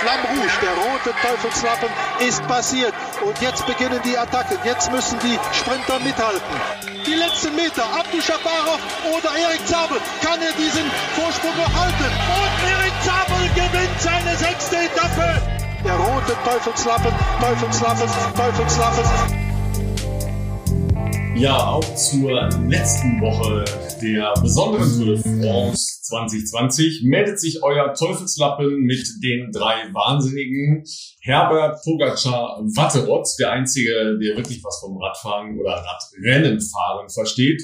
Flamme Rouge, der rote Teufelslappen, ist passiert. Und jetzt beginnen die Attacken. Jetzt müssen die Sprinter mithalten. Die letzten Meter, Abdu Shabarov oder Erik Zabel. Kann er diesen Vorsprung noch halten? Und Erik Zabel gewinnt seine sechste Etappe. Der rote Teufelslappen, Teufelslappen, Teufelslappen. Ja, auch zur letzten Woche der besonderen Tour de France 2020 meldet sich euer Teufelslappen mit den drei Wahnsinnigen. Herbert Pogacar Watterotz, der Einzige, der wirklich was vom Radfahren oder Radrennenfahren versteht.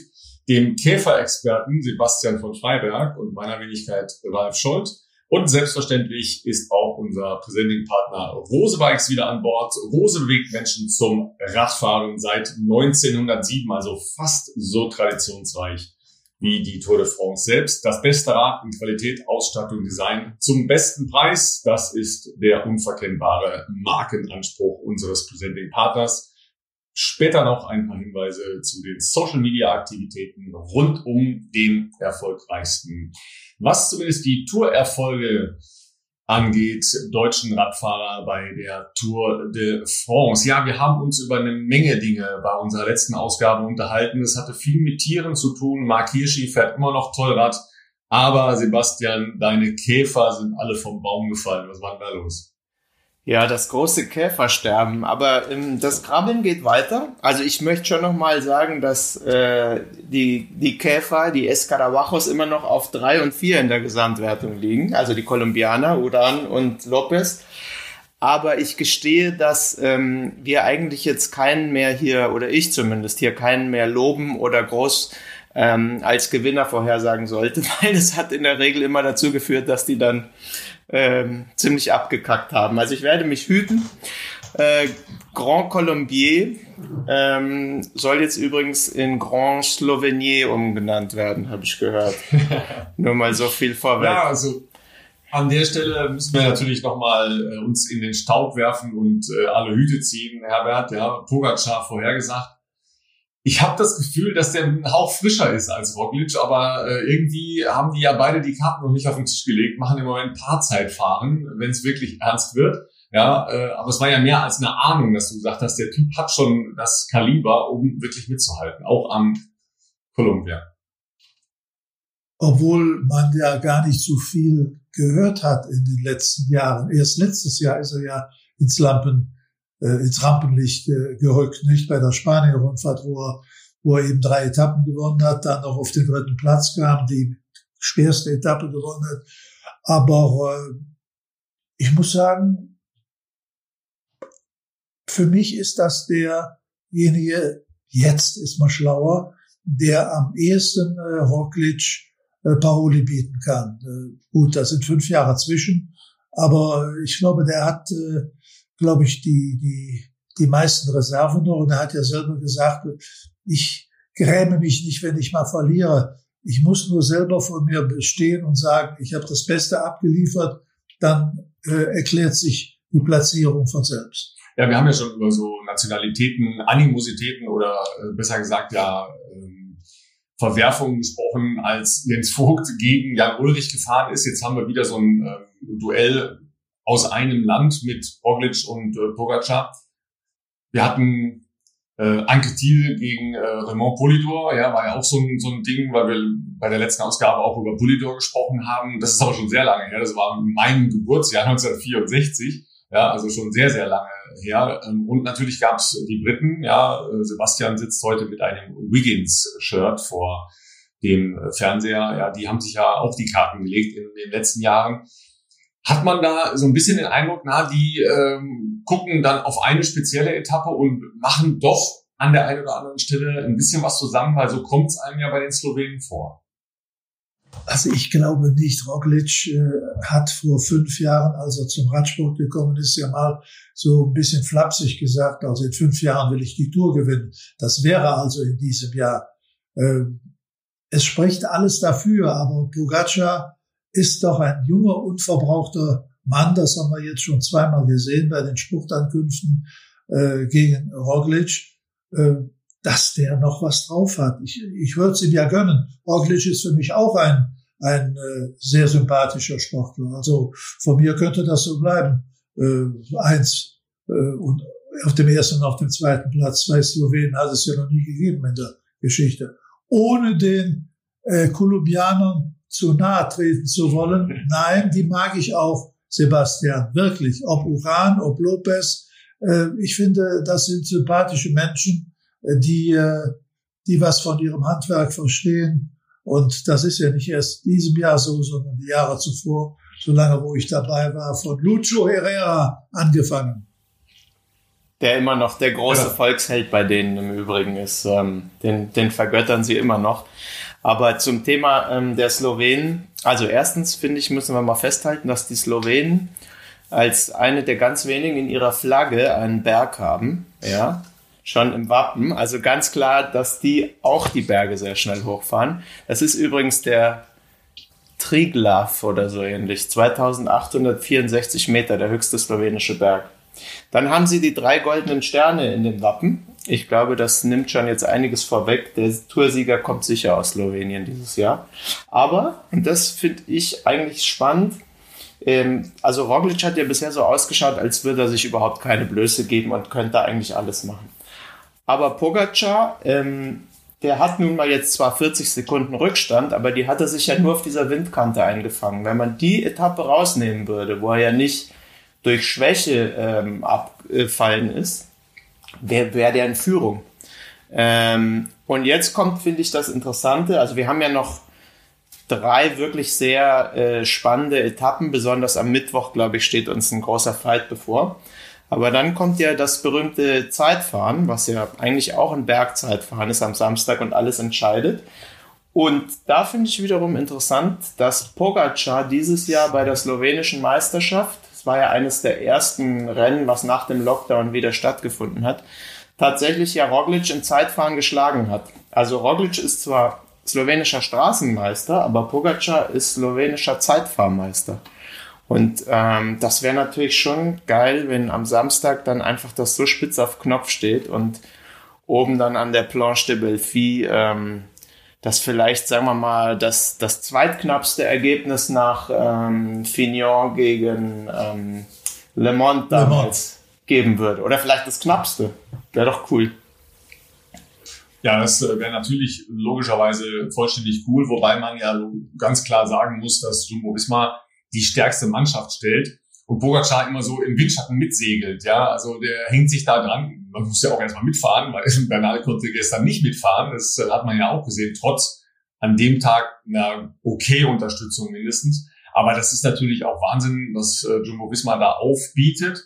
Dem Käferexperten Sebastian von Freiberg und meiner Wenigkeit Ralf Scholz und selbstverständlich ist auch unser Presenting-Partner Rose Bikes wieder an Bord. Rose bewegt Menschen zum Radfahren seit 1907, also fast so traditionsreich wie die Tour de France selbst. Das beste Rad in Qualität, Ausstattung, Design zum besten Preis. Das ist der unverkennbare Markenanspruch unseres Presenting-Partners. Später noch ein paar Hinweise zu den Social-Media-Aktivitäten rund um den erfolgreichsten was zumindest die Tourerfolge angeht, deutschen Radfahrer bei der Tour de France. Ja, wir haben uns über eine Menge Dinge bei unserer letzten Ausgabe unterhalten. Es hatte viel mit Tieren zu tun. Mark Hirschi fährt immer noch toll Rad. Aber Sebastian, deine Käfer sind alle vom Baum gefallen. Was war denn da los? Ja, das große Käfersterben. Aber ähm, das Krabbeln geht weiter. Also ich möchte schon noch mal sagen, dass äh, die, die Käfer, die Escarabajos immer noch auf drei und vier in der Gesamtwertung liegen. Also die Kolumbianer, Udan und Lopez. Aber ich gestehe, dass ähm, wir eigentlich jetzt keinen mehr hier, oder ich zumindest hier keinen mehr loben oder groß ähm, als Gewinner vorhersagen sollte, weil es hat in der Regel immer dazu geführt, dass die dann ähm, ziemlich abgekackt haben. Also ich werde mich hüten. Äh, Grand Colombier ähm, soll jetzt übrigens in Grand Slovenier umgenannt werden, habe ich gehört. Nur mal so viel vorweg. Ja, also an der Stelle müssen wir natürlich nochmal äh, uns in den Staub werfen und äh, alle Hüte ziehen. Herbert, ja, Pogacar vorhergesagt ich habe das Gefühl, dass der ein Hauch frischer ist als Roglic, aber äh, irgendwie haben die ja beide die Karten noch nicht auf den Tisch gelegt, machen im Moment Paarzeitfahren, wenn es wirklich ernst wird. Ja, äh, aber es war ja mehr als eine Ahnung, dass du gesagt hast, der Typ hat schon das Kaliber, um wirklich mitzuhalten, auch am Columbia. Obwohl man ja gar nicht so viel gehört hat in den letzten Jahren. Erst letztes Jahr ist er ja ins Lampen äh, ins Rampenlicht äh, gerückt, nicht bei der Spanien-Rundfahrt, wo er, wo er eben drei Etappen gewonnen hat, dann noch auf den dritten Platz kam, die schwerste Etappe gewonnen hat. Aber äh, ich muss sagen, für mich ist das derjenige, jetzt ist man schlauer, der am ehesten äh, Roglic äh, Paroli bieten kann. Äh, gut, da sind fünf Jahre zwischen, aber ich glaube, der hat äh, glaube ich, die, die, die meisten Reserven noch. Und er hat ja selber gesagt, ich gräme mich nicht, wenn ich mal verliere. Ich muss nur selber vor mir bestehen und sagen, ich habe das Beste abgeliefert, dann äh, erklärt sich die Platzierung von selbst. Ja, wir haben ja schon über so Nationalitäten, Animositäten oder äh, besser gesagt ja ähm, Verwerfungen gesprochen, als Jens Vogt gegen Jan Ulrich gefahren ist. Jetzt haben wir wieder so ein äh, Duell aus einem Land mit Roglic und äh, Pogacar. Wir hatten äh, Anke Thiel gegen äh, Raymond Polidor, ja, war ja auch so ein, so ein Ding, weil wir bei der letzten Ausgabe auch über Polidor gesprochen haben. Das ist aber schon sehr lange her. Das war mein Geburtsjahr 1964. Ja, also schon sehr, sehr lange her. Ähm, und natürlich gab es die Briten. Ja, äh, Sebastian sitzt heute mit einem Wiggins-Shirt vor dem Fernseher. Ja, die haben sich ja auch die Karten gelegt in den letzten Jahren hat man da so ein bisschen den Eindruck, na, die ähm, gucken dann auf eine spezielle Etappe und machen doch an der einen oder anderen Stelle ein bisschen was zusammen, weil so kommt es einem ja bei den Slowenen vor. Also ich glaube nicht. Roglic äh, hat vor fünf Jahren, als er zum Radsport gekommen ist, ja mal so ein bisschen flapsig gesagt, also in fünf Jahren will ich die Tour gewinnen. Das wäre also in diesem Jahr. Äh, es spricht alles dafür, aber Pogacar ist doch ein junger, unverbrauchter Mann, das haben wir jetzt schon zweimal gesehen bei den Spruchtankünften äh, gegen Roglic, äh, dass der noch was drauf hat. Ich, ich würde es ihm ja gönnen. Roglic ist für mich auch ein, ein äh, sehr sympathischer Sportler. Also von mir könnte das so bleiben. Äh, eins äh, und auf dem ersten und auf dem zweiten Platz. Zwei Slowenen hat es ja noch nie gegeben in der Geschichte. Ohne den äh, Kolumbianern zu nahe treten zu wollen. Nein, die mag ich auch, Sebastian, wirklich. Ob Uran, ob Lopez. Äh, ich finde, das sind sympathische Menschen, äh, die, äh, die was von ihrem Handwerk verstehen und das ist ja nicht erst diesem Jahr so, sondern die Jahre zuvor, solange wo ich dabei war, von Lucho Herrera angefangen. Der immer noch der große ja. Volksheld bei denen im Übrigen ist. Ähm, den, den vergöttern sie immer noch. Aber zum Thema ähm, der Slowenen, also erstens finde ich, müssen wir mal festhalten, dass die Slowenen als eine der ganz wenigen in ihrer Flagge einen Berg haben. Ja, schon im Wappen. Also ganz klar, dass die auch die Berge sehr schnell hochfahren. Das ist übrigens der Triglav oder so ähnlich. 2864 Meter, der höchste slowenische Berg. Dann haben sie die drei goldenen Sterne in den Wappen. Ich glaube, das nimmt schon jetzt einiges vorweg. Der Toursieger kommt sicher aus Slowenien dieses Jahr. Aber, und das finde ich eigentlich spannend, ähm, also Roglic hat ja bisher so ausgeschaut, als würde er sich überhaupt keine Blöße geben und könnte eigentlich alles machen. Aber Pogacar, ähm, der hat nun mal jetzt zwar 40 Sekunden Rückstand, aber die hat er sich ja nur auf dieser Windkante eingefangen. Wenn man die Etappe rausnehmen würde, wo er ja nicht durch Schwäche ähm, abgefallen ist, wäre wär der in Führung. Ähm, und jetzt kommt, finde ich, das Interessante. Also wir haben ja noch drei wirklich sehr äh, spannende Etappen. Besonders am Mittwoch, glaube ich, steht uns ein großer Fight bevor. Aber dann kommt ja das berühmte Zeitfahren, was ja eigentlich auch ein Bergzeitfahren ist am Samstag und alles entscheidet. Und da finde ich wiederum interessant, dass Pogacar dieses Jahr bei der slowenischen Meisterschaft, war ja eines der ersten Rennen, was nach dem Lockdown wieder stattgefunden hat, tatsächlich ja Roglic im Zeitfahren geschlagen hat. Also Roglic ist zwar slowenischer Straßenmeister, aber Pogacar ist slowenischer Zeitfahrmeister. Und ähm, das wäre natürlich schon geil, wenn am Samstag dann einfach das so spitz auf Knopf steht und oben dann an der Planche de Belfi ähm, das vielleicht, sagen wir mal, das, das zweitknappste Ergebnis nach ähm, Fignon gegen ähm, Le Mans damals geben würde. Oder vielleicht das knappste. Wäre doch cool. Ja, das äh, wäre natürlich logischerweise vollständig cool, wobei man ja ganz klar sagen muss, dass Jumbo Wismar die stärkste Mannschaft stellt und Bogacar immer so im Windschatten mitsegelt. Ja, also der hängt sich da dran. Man muss ja auch erstmal mitfahren, weil Bernal konnte gestern nicht mitfahren. Das äh, hat man ja auch gesehen, trotz an dem Tag einer okay Unterstützung mindestens. Aber das ist natürlich auch Wahnsinn, was äh, Jumbo Visma da aufbietet.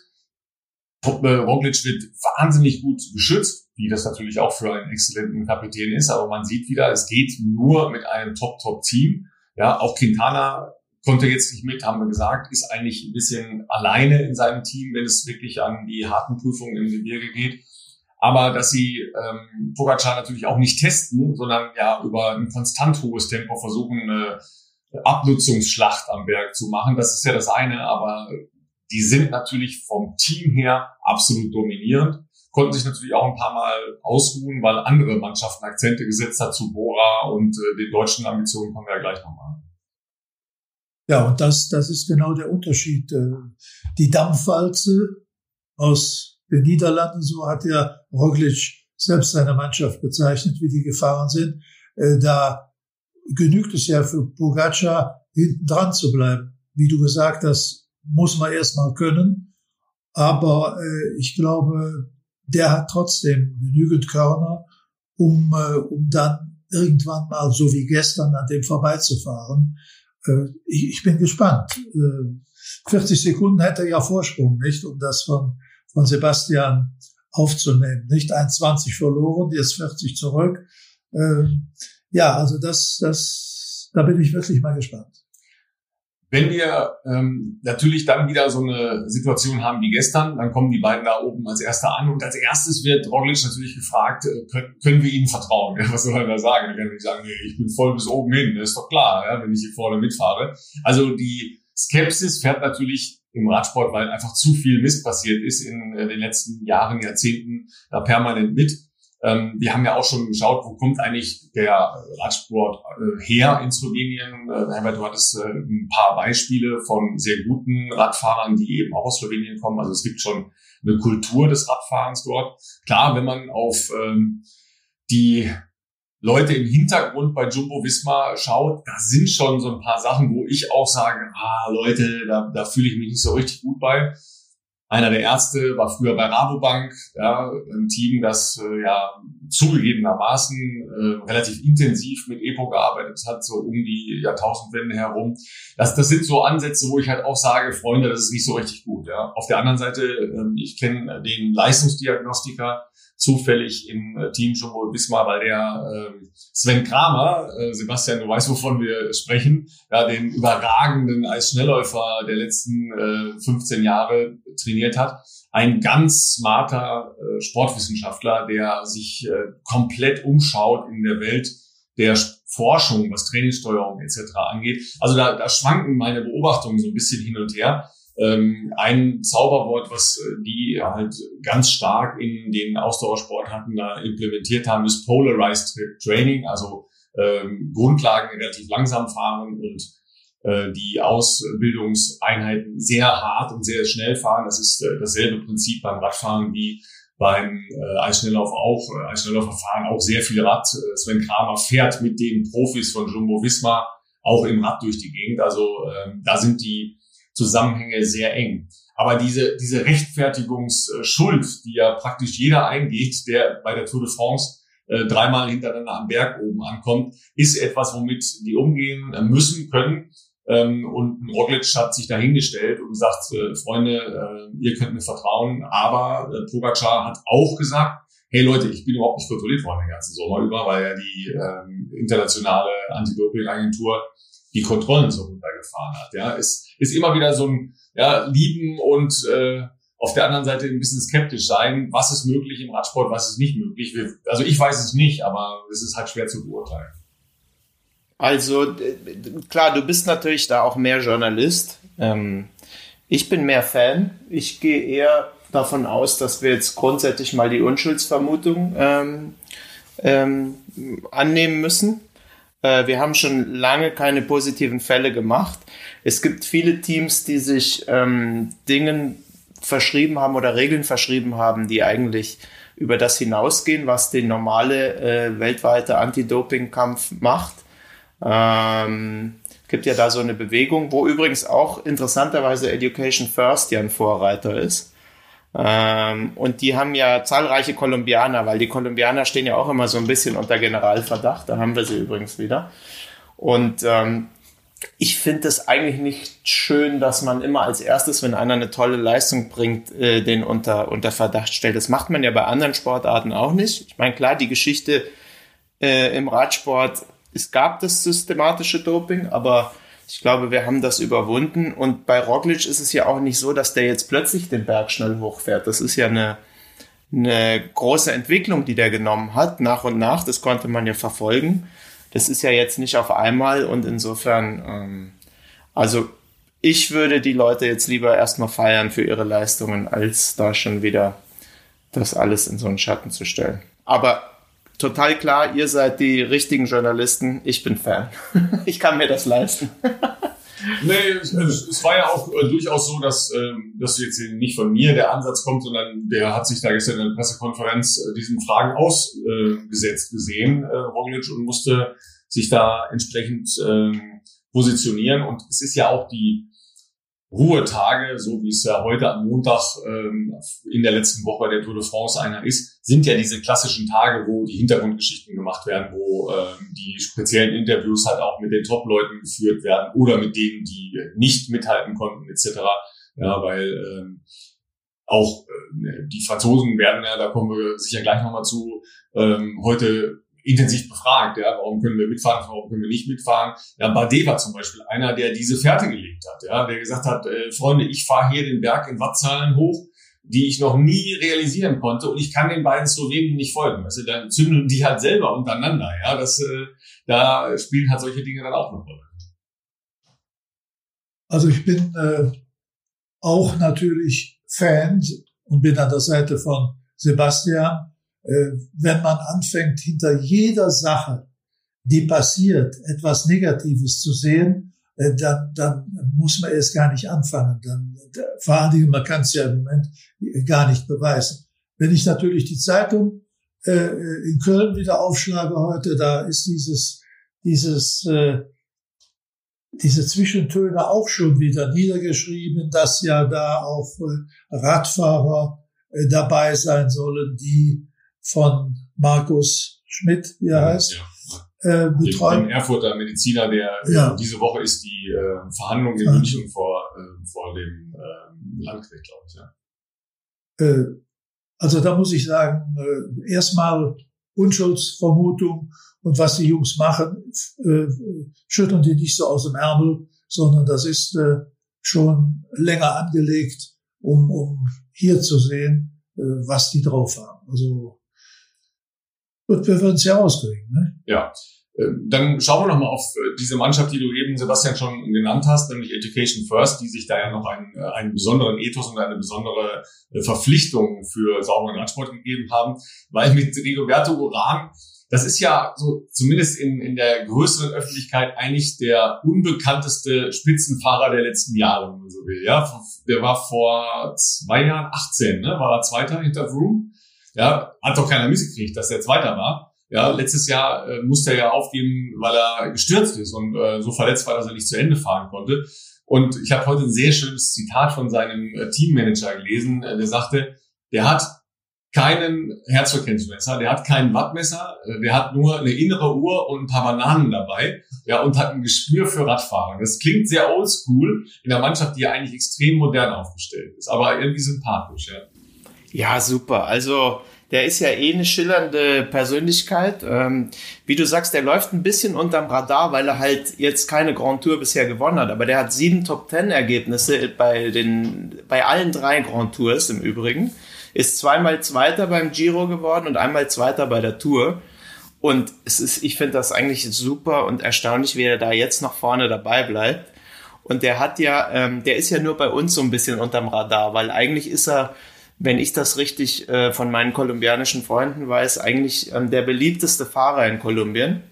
Äh, Roglic wird wahnsinnig gut geschützt, wie das natürlich auch für einen exzellenten Kapitän ist. Aber man sieht wieder, es geht nur mit einem Top-Top-Team. Ja, auch Quintana konnte jetzt nicht mit, haben wir gesagt, ist eigentlich ein bisschen alleine in seinem Team, wenn es wirklich an die harten Prüfungen im Gebirge geht. Aber dass sie ähm, Pogacar natürlich auch nicht testen, sondern ja über ein konstant hohes Tempo versuchen, eine Abnutzungsschlacht am Berg zu machen, das ist ja das eine, aber die sind natürlich vom Team her absolut dominierend, konnten sich natürlich auch ein paar Mal ausruhen, weil andere Mannschaften Akzente gesetzt hat zu Bora und äh, den deutschen Ambitionen kommen wir ja gleich nochmal. Ja, und das, das ist genau der Unterschied. Äh, die Dampfwalze aus den Niederlanden, so hat ja Roglic selbst seine Mannschaft bezeichnet, wie die gefahren sind. Äh, da genügt es ja für Pogacar, hinten dran zu bleiben. Wie du gesagt hast, muss man erstmal können. Aber äh, ich glaube, der hat trotzdem genügend Körner, um, um dann irgendwann mal, so wie gestern, an dem vorbeizufahren. Äh, ich, ich bin gespannt. 40 äh, Sekunden hätte ja Vorsprung, nicht, um das von, von Sebastian aufzunehmen. Nicht 1,20 verloren, jetzt 40 zurück. Ähm, ja, also das, das, da bin ich wirklich mal gespannt. Wenn wir ähm, natürlich dann wieder so eine Situation haben wie gestern, dann kommen die beiden da oben als Erster an und als erstes wird Roglic natürlich gefragt, äh, können, können wir ihnen vertrauen? Ja, was soll er da sagen? Er kann nicht sagen, nee, ich bin voll bis oben hin, das ist doch klar, ja, wenn ich hier vorne mitfahre. Also die Skepsis fährt natürlich im Radsport, weil einfach zu viel Mist passiert ist in äh, den letzten Jahren, Jahrzehnten da permanent mit. Ähm, wir haben ja auch schon geschaut, wo kommt eigentlich der Radsport äh, her in Slowenien. Äh, Herbert, du hattest äh, ein paar Beispiele von sehr guten Radfahrern, die eben auch aus Slowenien kommen. Also es gibt schon eine Kultur des Radfahrens dort. Klar, wenn man auf ähm, die Leute im Hintergrund bei Jumbo Visma schaut, da sind schon so ein paar Sachen, wo ich auch sage, ah Leute, da, da fühle ich mich nicht so richtig gut bei. Einer der Erste war früher bei Rabobank, ja, ein Team, das äh, ja zugegebenermaßen äh, relativ intensiv mit EPO gearbeitet hat, so um die Jahrtausendwende herum. Das, das sind so Ansätze, wo ich halt auch sage, Freunde, das ist nicht so richtig gut. Ja. Auf der anderen Seite, äh, ich kenne den Leistungsdiagnostiker, zufällig im äh, Team Jumbo Wismar, weil der äh, Sven Kramer, äh, Sebastian, du weißt, wovon wir sprechen, ja, den überragenden Eisschnellläufer der letzten äh, 15 Jahre trainiert hat. Ein ganz smarter äh, Sportwissenschaftler, der sich äh, komplett umschaut in der Welt der Forschung, was Trainingssteuerung etc. angeht. Also da, da schwanken meine Beobachtungen so ein bisschen hin und her. Ähm, ein Zauberwort, was äh, die halt ganz stark in den Ausdauersportarten da implementiert haben, ist Polarized Training, also ähm, Grundlagen relativ langsam fahren und äh, die Ausbildungseinheiten sehr hart und sehr schnell fahren. Das ist äh, dasselbe Prinzip beim Radfahren wie beim äh, Eisschnelllauf auch. Äh, Eisschnellläufer fahren auch sehr viel Rad. Äh, Sven Kramer fährt mit den Profis von Jumbo Visma auch im Rad durch die Gegend. Also ähm, da sind die Zusammenhänge sehr eng. Aber diese, diese Rechtfertigungsschuld, die ja praktisch jeder eingeht, der bei der Tour de France äh, dreimal hintereinander am Berg oben ankommt, ist etwas, womit die umgehen müssen, können. Ähm, und Roglic hat sich dahingestellt und gesagt, äh, Freunde, äh, ihr könnt mir vertrauen. Aber äh, Pogacar hat auch gesagt, hey Leute, ich bin überhaupt nicht kontrolliert worden den ganzen Sommer über, weil ja die ähm, internationale Anti-Doping-Agentur die Kontrollen so runtergefahren hat. Ja, ist, ist immer wieder so ein ja, Lieben und äh, auf der anderen Seite ein bisschen skeptisch sein, was ist möglich im Radsport, was ist nicht möglich. Also ich weiß es nicht, aber es ist halt schwer zu beurteilen. Also klar, du bist natürlich da auch mehr Journalist. Ähm, ich bin mehr Fan. Ich gehe eher davon aus, dass wir jetzt grundsätzlich mal die Unschuldsvermutung ähm, ähm, annehmen müssen. Äh, wir haben schon lange keine positiven Fälle gemacht. Es gibt viele Teams, die sich ähm, Dingen verschrieben haben oder Regeln verschrieben haben, die eigentlich über das hinausgehen, was den normale äh, weltweite Anti-Doping-Kampf macht. Ähm, gibt ja da so eine Bewegung, wo übrigens auch interessanterweise Education First ja ein Vorreiter ist. Ähm, und die haben ja zahlreiche Kolumbianer, weil die Kolumbianer stehen ja auch immer so ein bisschen unter Generalverdacht. Da haben wir sie übrigens wieder. Und ähm, ich finde es eigentlich nicht schön, dass man immer als erstes, wenn einer eine tolle Leistung bringt, äh, den unter, unter Verdacht stellt. Das macht man ja bei anderen Sportarten auch nicht. Ich meine, klar, die Geschichte äh, im Radsport, es gab das systematische Doping, aber ich glaube, wir haben das überwunden. Und bei Roglic ist es ja auch nicht so, dass der jetzt plötzlich den Berg schnell hochfährt. Das ist ja eine, eine große Entwicklung, die der genommen hat, nach und nach. Das konnte man ja verfolgen. Das ist ja jetzt nicht auf einmal und insofern, ähm, also ich würde die Leute jetzt lieber erstmal feiern für ihre Leistungen, als da schon wieder das alles in so einen Schatten zu stellen. Aber total klar, ihr seid die richtigen Journalisten. Ich bin Fan. ich kann mir das leisten. nee, es, war ja auch äh, durchaus so, dass, ähm, dass jetzt nicht von mir der Ansatz kommt, sondern der hat sich da gestern in der Pressekonferenz äh, diesen Fragen ausgesetzt gesehen, äh, Roglic, und musste sich da entsprechend äh, positionieren. Und es ist ja auch die Ruhetage, so wie es ja heute am Montag ähm, in der letzten Woche der Tour de France einer ist, sind ja diese klassischen Tage, wo die Hintergrundgeschichten gemacht werden, wo ähm, die speziellen Interviews halt auch mit den Top-Leuten geführt werden oder mit denen, die nicht mithalten konnten etc. Ja, weil ähm, auch äh, die Franzosen werden ja, da kommen wir sicher gleich nochmal zu, ähm, heute intensiv befragt, ja, warum können wir mitfahren, warum können wir nicht mitfahren. Ja, Bardet war zum Beispiel einer, der diese Fährte gelegt hat, ja, der gesagt hat, äh, Freunde, ich fahre hier den Berg in Wattzahlen hoch, die ich noch nie realisieren konnte und ich kann den beiden Slowenen nicht folgen. Also dann zündeln die halt selber untereinander, ja, das, äh, da spielen halt solche Dinge dann auch eine Rolle. Also ich bin äh, auch natürlich Fan und bin an der Seite von Sebastian wenn man anfängt, hinter jeder Sache, die passiert, etwas Negatives zu sehen, äh, dann, dann muss man erst gar nicht anfangen. Dann, vor allen Dingen, man kann es ja im Moment gar nicht beweisen. Wenn ich natürlich die Zeitung äh, in Köln wieder aufschlage heute, da ist dieses, dieses, äh, diese Zwischentöne auch schon wieder niedergeschrieben, dass ja da auch äh, Radfahrer äh, dabei sein sollen, die von Markus Schmidt, wie er heißt, ja. äh, betreut. Dem Erfurter Mediziner, der ja. diese Woche ist die äh, Verhandlung in München vor, äh, vor dem äh, Landgericht, glaube ich. Ja. Äh, also da muss ich sagen, äh, erstmal Unschuldsvermutung und was die Jungs machen, äh, schütteln die nicht so aus dem Ärmel, sondern das ist äh, schon länger angelegt, um, um hier zu sehen, äh, was die drauf haben. Also wir werden es ja auskriegen. Ne? Ja. Ähm, dann schauen wir noch mal auf äh, diese Mannschaft, die du eben, Sebastian, schon genannt hast, nämlich Education First, die sich da ja noch einen, äh, einen besonderen Ethos und eine besondere äh, Verpflichtung für sauberen Radsport gegeben haben, weil mit Rigoberto Uran, das ist ja so zumindest in, in der größeren Öffentlichkeit eigentlich der unbekannteste Spitzenfahrer der letzten Jahre, wenn man so will. Ja, der war vor zwei Jahren, 18, ne, war er Zweiter hinter Vroom. Ja, hat doch keiner mitgekriegt, dass der Zweiter war. Ja, letztes Jahr äh, musste er ja aufgeben, weil er gestürzt ist und äh, so verletzt war, dass er nicht zu Ende fahren konnte. Und ich habe heute ein sehr schönes Zitat von seinem äh, Teammanager gelesen, äh, der sagte, der hat keinen Herzfrequenzmesser, der hat kein Wattmesser, äh, der hat nur eine innere Uhr und ein paar Bananen dabei, ja, und hat ein Gespür für Radfahren. Das klingt sehr oldschool in einer Mannschaft, die ja eigentlich extrem modern aufgestellt ist, aber irgendwie sympathisch, ja. Ja, super. Also der ist ja eh eine schillernde Persönlichkeit. Ähm, wie du sagst, der läuft ein bisschen unterm Radar, weil er halt jetzt keine Grand Tour bisher gewonnen hat. Aber der hat sieben Top Ten Ergebnisse bei den, bei allen drei Grand Tours im Übrigen. Ist zweimal Zweiter beim Giro geworden und einmal Zweiter bei der Tour. Und es ist, ich finde das eigentlich super und erstaunlich, wie er da jetzt noch vorne dabei bleibt. Und der hat ja, ähm, der ist ja nur bei uns so ein bisschen unterm Radar, weil eigentlich ist er wenn ich das richtig äh, von meinen kolumbianischen Freunden weiß, eigentlich ähm, der beliebteste Fahrer in Kolumbien.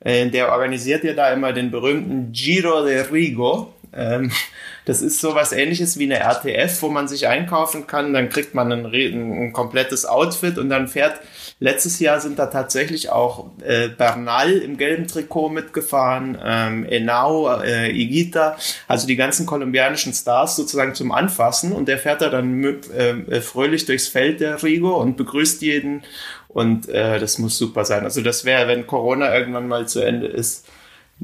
Äh, der organisiert ja da immer den berühmten Giro de Rigo. Ähm, das ist sowas ähnliches wie eine RTF, wo man sich einkaufen kann. Dann kriegt man ein, ein komplettes Outfit und dann fährt Letztes Jahr sind da tatsächlich auch äh, Bernal im gelben Trikot mitgefahren, ähm, Enau, äh, Igita, also die ganzen kolumbianischen Stars sozusagen zum Anfassen und der fährt da dann äh, fröhlich durchs Feld der Rigo und begrüßt jeden und äh, das muss super sein. Also das wäre, wenn Corona irgendwann mal zu Ende ist,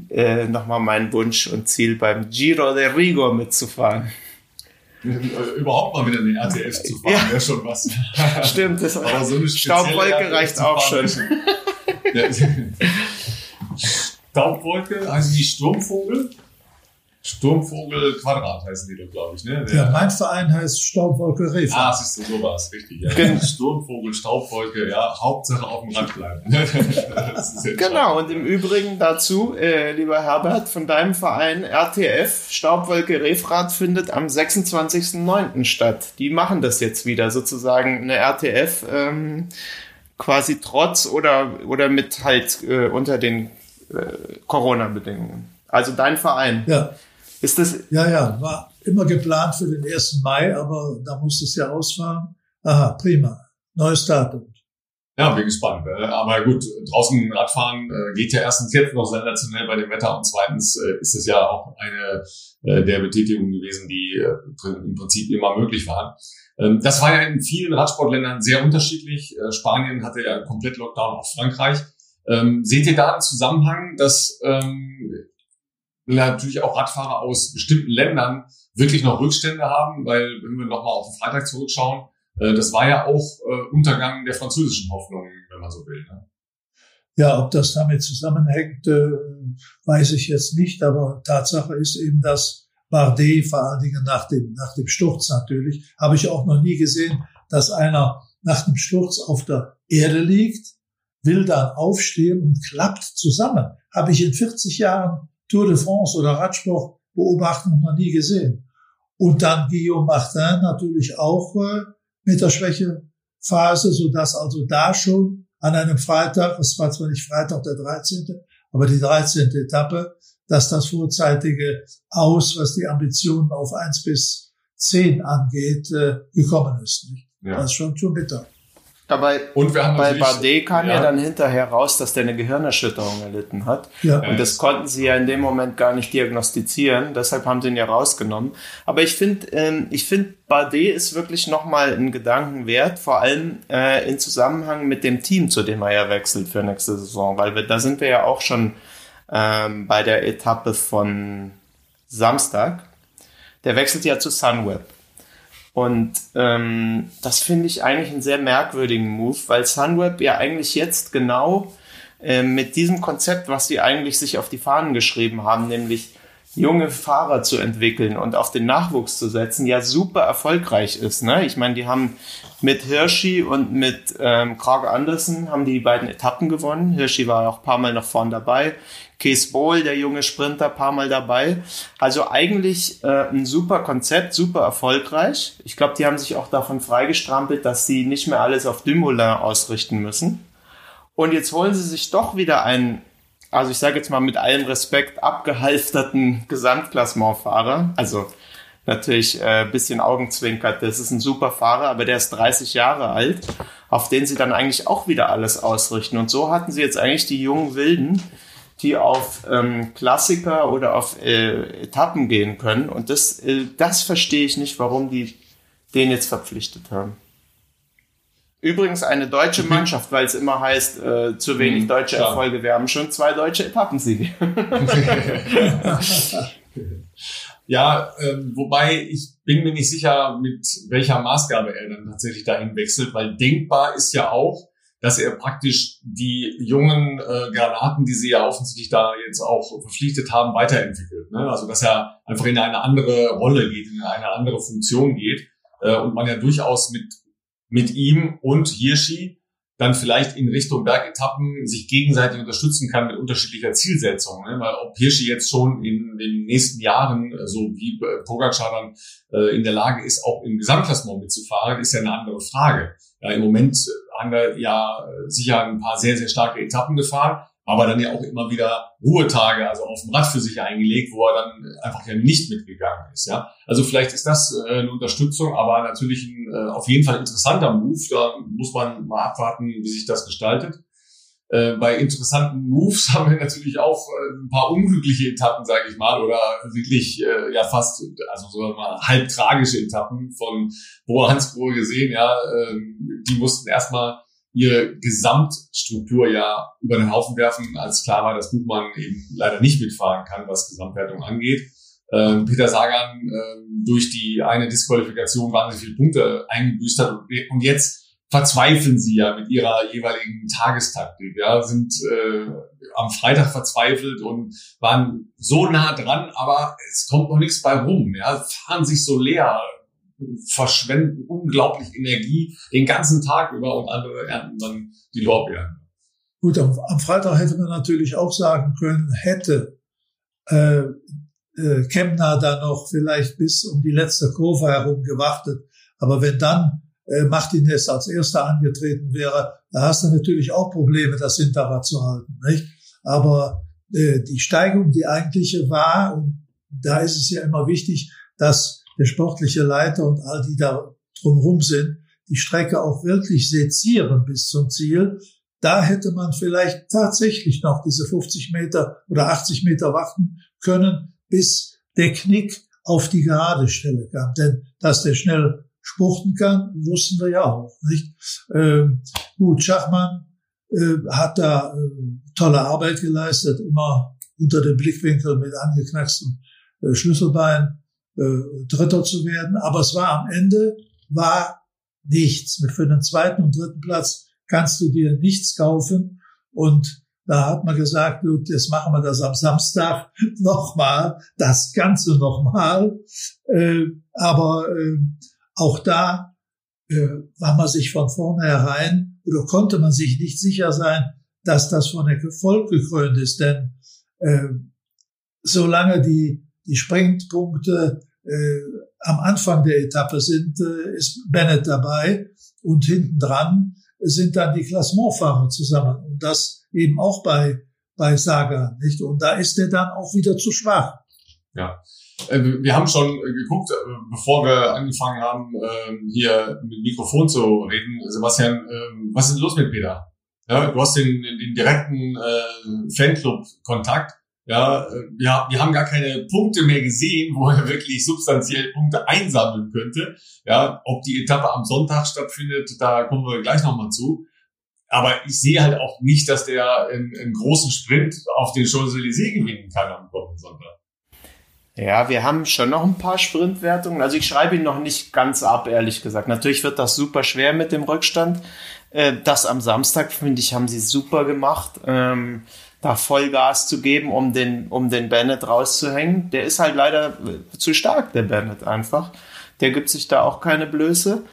äh, nochmal mein Wunsch und Ziel beim Giro de Rigo mitzufahren. Äh, überhaupt mal wieder eine RTF zu fahren, ja. wäre schon was. Stimmt, das Aber so eine Staubwolke reicht auch schon. Staubwolke, heißt die Sturmvogel? Sturmvogel Quadrat heißen die doch, glaube ich. Ne? Der, ja, mein Verein heißt Staubwolke Refa. Ah, siehst du, so war es, richtig. Ja. Genau. Sturmvogel, Staubwolke, ja, Hauptsache auf dem Rad bleiben. genau, und im Übrigen dazu, äh, lieber Herbert, von deinem Verein RTF, Staubwolke Refrat, findet am 26.09. statt. Die machen das jetzt wieder, sozusagen eine RTF, ähm, quasi trotz oder, oder mit halt äh, unter den äh, Corona-Bedingungen. Also dein Verein. Ja. Ist das? Ja, ja, war immer geplant für den 1. Mai, aber da musste es ja ausfahren. Aha, prima. Neues Datum. Ja, bin gespannt. Äh, aber gut, draußen Radfahren äh, geht ja erstens jetzt noch sensationell bei dem Wetter und zweitens äh, ist es ja auch eine der Betätigungen gewesen, die im Prinzip immer möglich waren. Ähm, das war ja in vielen Radsportländern sehr unterschiedlich. Spanien hatte ja komplett Lockdown, auch Frankreich. Ähm, seht ihr da einen Zusammenhang, dass ähm, natürlich auch Radfahrer aus bestimmten Ländern wirklich noch Rückstände haben, weil wenn wir nochmal auf den Freitag zurückschauen, äh, das war ja auch äh, Untergang der französischen Hoffnung, wenn man so will. Ne? Ja, ob das damit zusammenhängt, äh, weiß ich jetzt nicht, aber Tatsache ist eben, dass Bardet, vor allen Dingen nach dem, nach dem Sturz natürlich, habe ich auch noch nie gesehen, dass einer nach dem Sturz auf der Erde liegt, will dann aufstehen und klappt zusammen. Habe ich in 40 Jahren Tour de France oder Radsport beobachten noch nie gesehen. Und dann Guillaume Martin natürlich auch äh, mit der Schwäche Phase, so dass also da schon an einem Freitag, es war zwar nicht Freitag der 13., aber die 13. Etappe, dass das vorzeitige Aus, was die Ambitionen auf eins bis zehn angeht, äh, gekommen ist. Nicht? Ja. Das ist schon schon bitter. Dabei, und wir haben bei Bardet kam ja. ja. dann hinterher raus, dass der eine Gehirnerschütterung erlitten hat. Ja. Und das konnten sie ja in dem Moment gar nicht diagnostizieren. Deshalb haben sie ihn ja rausgenommen. Aber ich finde, ähm, ich finde, Bardet ist wirklich nochmal ein Gedanken wert, vor allem äh, in Zusammenhang mit dem Team, zu dem er ja wechselt für nächste Saison. Weil wir, da sind wir ja auch schon ähm, bei der Etappe von Samstag. Der wechselt ja zu Sunweb. Und ähm, das finde ich eigentlich einen sehr merkwürdigen Move, weil Sunweb ja eigentlich jetzt genau äh, mit diesem Konzept, was sie eigentlich sich auf die Fahnen geschrieben haben, nämlich junge Fahrer zu entwickeln und auf den Nachwuchs zu setzen, ja super erfolgreich ist. Ne? Ich meine, die haben mit Hirschi und mit ähm, Krag Andersen haben die, die beiden Etappen gewonnen. Hirschi war auch ein paar Mal nach vorn dabei. Kees Bohl, der junge Sprinter, paar Mal dabei. Also eigentlich äh, ein super Konzept, super erfolgreich. Ich glaube, die haben sich auch davon freigestrampelt, dass sie nicht mehr alles auf Dumoulin ausrichten müssen. Und jetzt holen sie sich doch wieder einen, also ich sage jetzt mal mit allem Respekt, abgehalfterten Gesamtklassementfahrer. Also natürlich äh, bisschen Augenzwinkert. Das ist ein super Fahrer, aber der ist 30 Jahre alt, auf den sie dann eigentlich auch wieder alles ausrichten. Und so hatten sie jetzt eigentlich die jungen Wilden, die auf ähm, Klassiker oder auf äh, Etappen gehen können. Und das, äh, das verstehe ich nicht, warum die den jetzt verpflichtet haben. Übrigens eine deutsche mhm. Mannschaft, weil es immer heißt, äh, zu wenig mhm, deutsche klar. Erfolge. Wir haben schon zwei deutsche Etappensiege. ja, ähm, wobei ich bin mir nicht sicher, mit welcher Maßgabe er dann tatsächlich dahin wechselt, weil denkbar ist ja auch, dass er praktisch die jungen äh, Granaten, die sie ja offensichtlich da jetzt auch verpflichtet haben, weiterentwickelt. Ne? Also dass er einfach in eine andere Rolle geht, in eine andere Funktion geht äh, und man ja durchaus mit mit ihm und Hirschi dann vielleicht in Richtung Bergetappen sich gegenseitig unterstützen kann mit unterschiedlicher Zielsetzung. Ne? Weil ob Hirschi jetzt schon in den nächsten Jahren, äh, so wie äh, Pogacar dann äh, in der Lage ist, auch im Gesamtklassement mitzufahren, ist ja eine andere Frage. Ja, Im Moment haben wir ja sicher ein paar sehr, sehr starke Etappen gefahren aber dann ja auch immer wieder Ruhetage, also auf dem Rad für sich eingelegt, wo er dann einfach ja nicht mitgegangen ist. Ja, also vielleicht ist das äh, eine Unterstützung, aber natürlich ein äh, auf jeden Fall interessanter Move. Da muss man mal abwarten, wie sich das gestaltet. Äh, bei interessanten Moves haben wir natürlich auch äh, ein paar unglückliche Etappen, sage ich mal, oder wirklich äh, ja fast, also so mal halb tragische Etappen von Boa Hansgrohe gesehen. Ja, äh, die mussten erstmal ihre Gesamtstruktur ja über den Haufen werfen, als klar war, dass Buchmann eben leider nicht mitfahren kann, was Gesamtwertung angeht. Ähm, Peter Sagan ähm, durch die eine Disqualifikation wahnsinnig viele Punkte eingebüßt hat und jetzt verzweifeln sie ja mit ihrer jeweiligen Tagestaktik, ja, sind äh, am Freitag verzweifelt und waren so nah dran, aber es kommt noch nichts bei rum, ja, fahren sich so leer, verschwenden unglaublich Energie den ganzen Tag über und andere ernten dann die Lorbeeren. Gut, am, am Freitag hätte man natürlich auch sagen können, hätte äh, äh, Kemner da noch vielleicht bis um die letzte Kurve herum gewartet. Aber wenn dann äh, Martinez als erster angetreten wäre, da hast du natürlich auch Probleme, das Hinterrad zu halten. Nicht? Aber äh, die Steigung, die eigentliche war, und da ist es ja immer wichtig, dass der sportliche Leiter und all die da drumherum sind, die Strecke auch wirklich sezieren bis zum Ziel. Da hätte man vielleicht tatsächlich noch diese 50 Meter oder 80 Meter warten können, bis der Knick auf die gerade Stelle kam. Denn dass der schnell spurten kann, wussten wir ja auch, nicht? Ähm, gut, Schachmann äh, hat da äh, tolle Arbeit geleistet, immer unter dem Blickwinkel mit angeknackstem äh, Schlüsselbein äh, Dritter zu werden. Aber es war am Ende, war nichts. Für den zweiten und dritten Platz kannst du dir nichts kaufen. Und da hat man gesagt, gut, jetzt machen wir das am Samstag nochmal, das Ganze nochmal. Äh, aber äh, auch da äh, war man sich von vornherein oder konnte man sich nicht sicher sein, dass das von Erfolg gekrönt ist. Denn äh, solange die die Sprintpunkte äh, am Anfang der Etappe sind, äh, ist Bennett dabei und hinten dran sind dann die Klassementfahrer zusammen und das eben auch bei bei Sagan, nicht? Und da ist er dann auch wieder zu schwach. Ja. Äh, wir haben schon geguckt, äh, bevor wir angefangen haben, ähm, hier mit Mikrofon zu reden. Sebastian, ähm, was ist los mit Peter? Ja, du hast den, den direkten äh, Fanclub-Kontakt. Ja, wir, wir haben gar keine Punkte mehr gesehen, wo er wirklich substanziell Punkte einsammeln könnte. Ja, ob die Etappe am Sonntag stattfindet, da kommen wir gleich nochmal zu. Aber ich sehe halt auch nicht, dass der einen, großen Sprint auf den Champs-Élysées gewinnen kann am kommenden Sonntag. Ja, wir haben schon noch ein paar Sprintwertungen. Also ich schreibe ihn noch nicht ganz ab, ehrlich gesagt. Natürlich wird das super schwer mit dem Rückstand. Äh, das am Samstag, finde ich, haben sie super gemacht. Da Vollgas zu geben, um den, um den Bennett rauszuhängen. Der ist halt leider zu stark, der Bennett einfach. Der gibt sich da auch keine Blöße.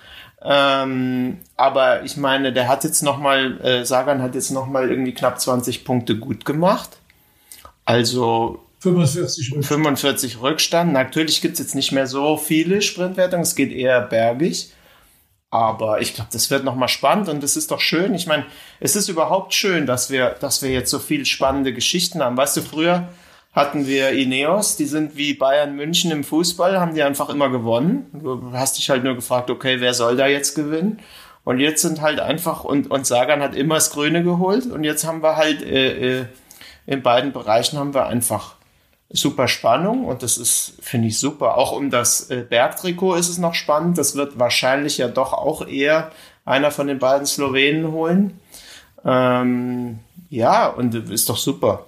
Ähm, aber ich meine, der hat jetzt nochmal, äh, Sagan hat jetzt nochmal irgendwie knapp 20 Punkte gut gemacht. Also 45 Rückstand. 45 Rückstand. Natürlich gibt's jetzt nicht mehr so viele Sprintwertungen, es geht eher bergig. Aber ich glaube, das wird nochmal spannend und es ist doch schön. Ich meine, es ist überhaupt schön, dass wir, dass wir jetzt so viele spannende Geschichten haben. Weißt du, früher hatten wir Ineos, die sind wie Bayern München im Fußball, haben die einfach immer gewonnen. Du hast dich halt nur gefragt, okay, wer soll da jetzt gewinnen? Und jetzt sind halt einfach, und, und Sagan hat immer das Grüne geholt und jetzt haben wir halt äh, äh, in beiden Bereichen haben wir einfach super Spannung und das ist, finde ich, super. Auch um das äh, Bergtrikot ist es noch spannend. Das wird wahrscheinlich ja doch auch eher einer von den beiden Slowenen holen. Ähm, ja, und ist doch super.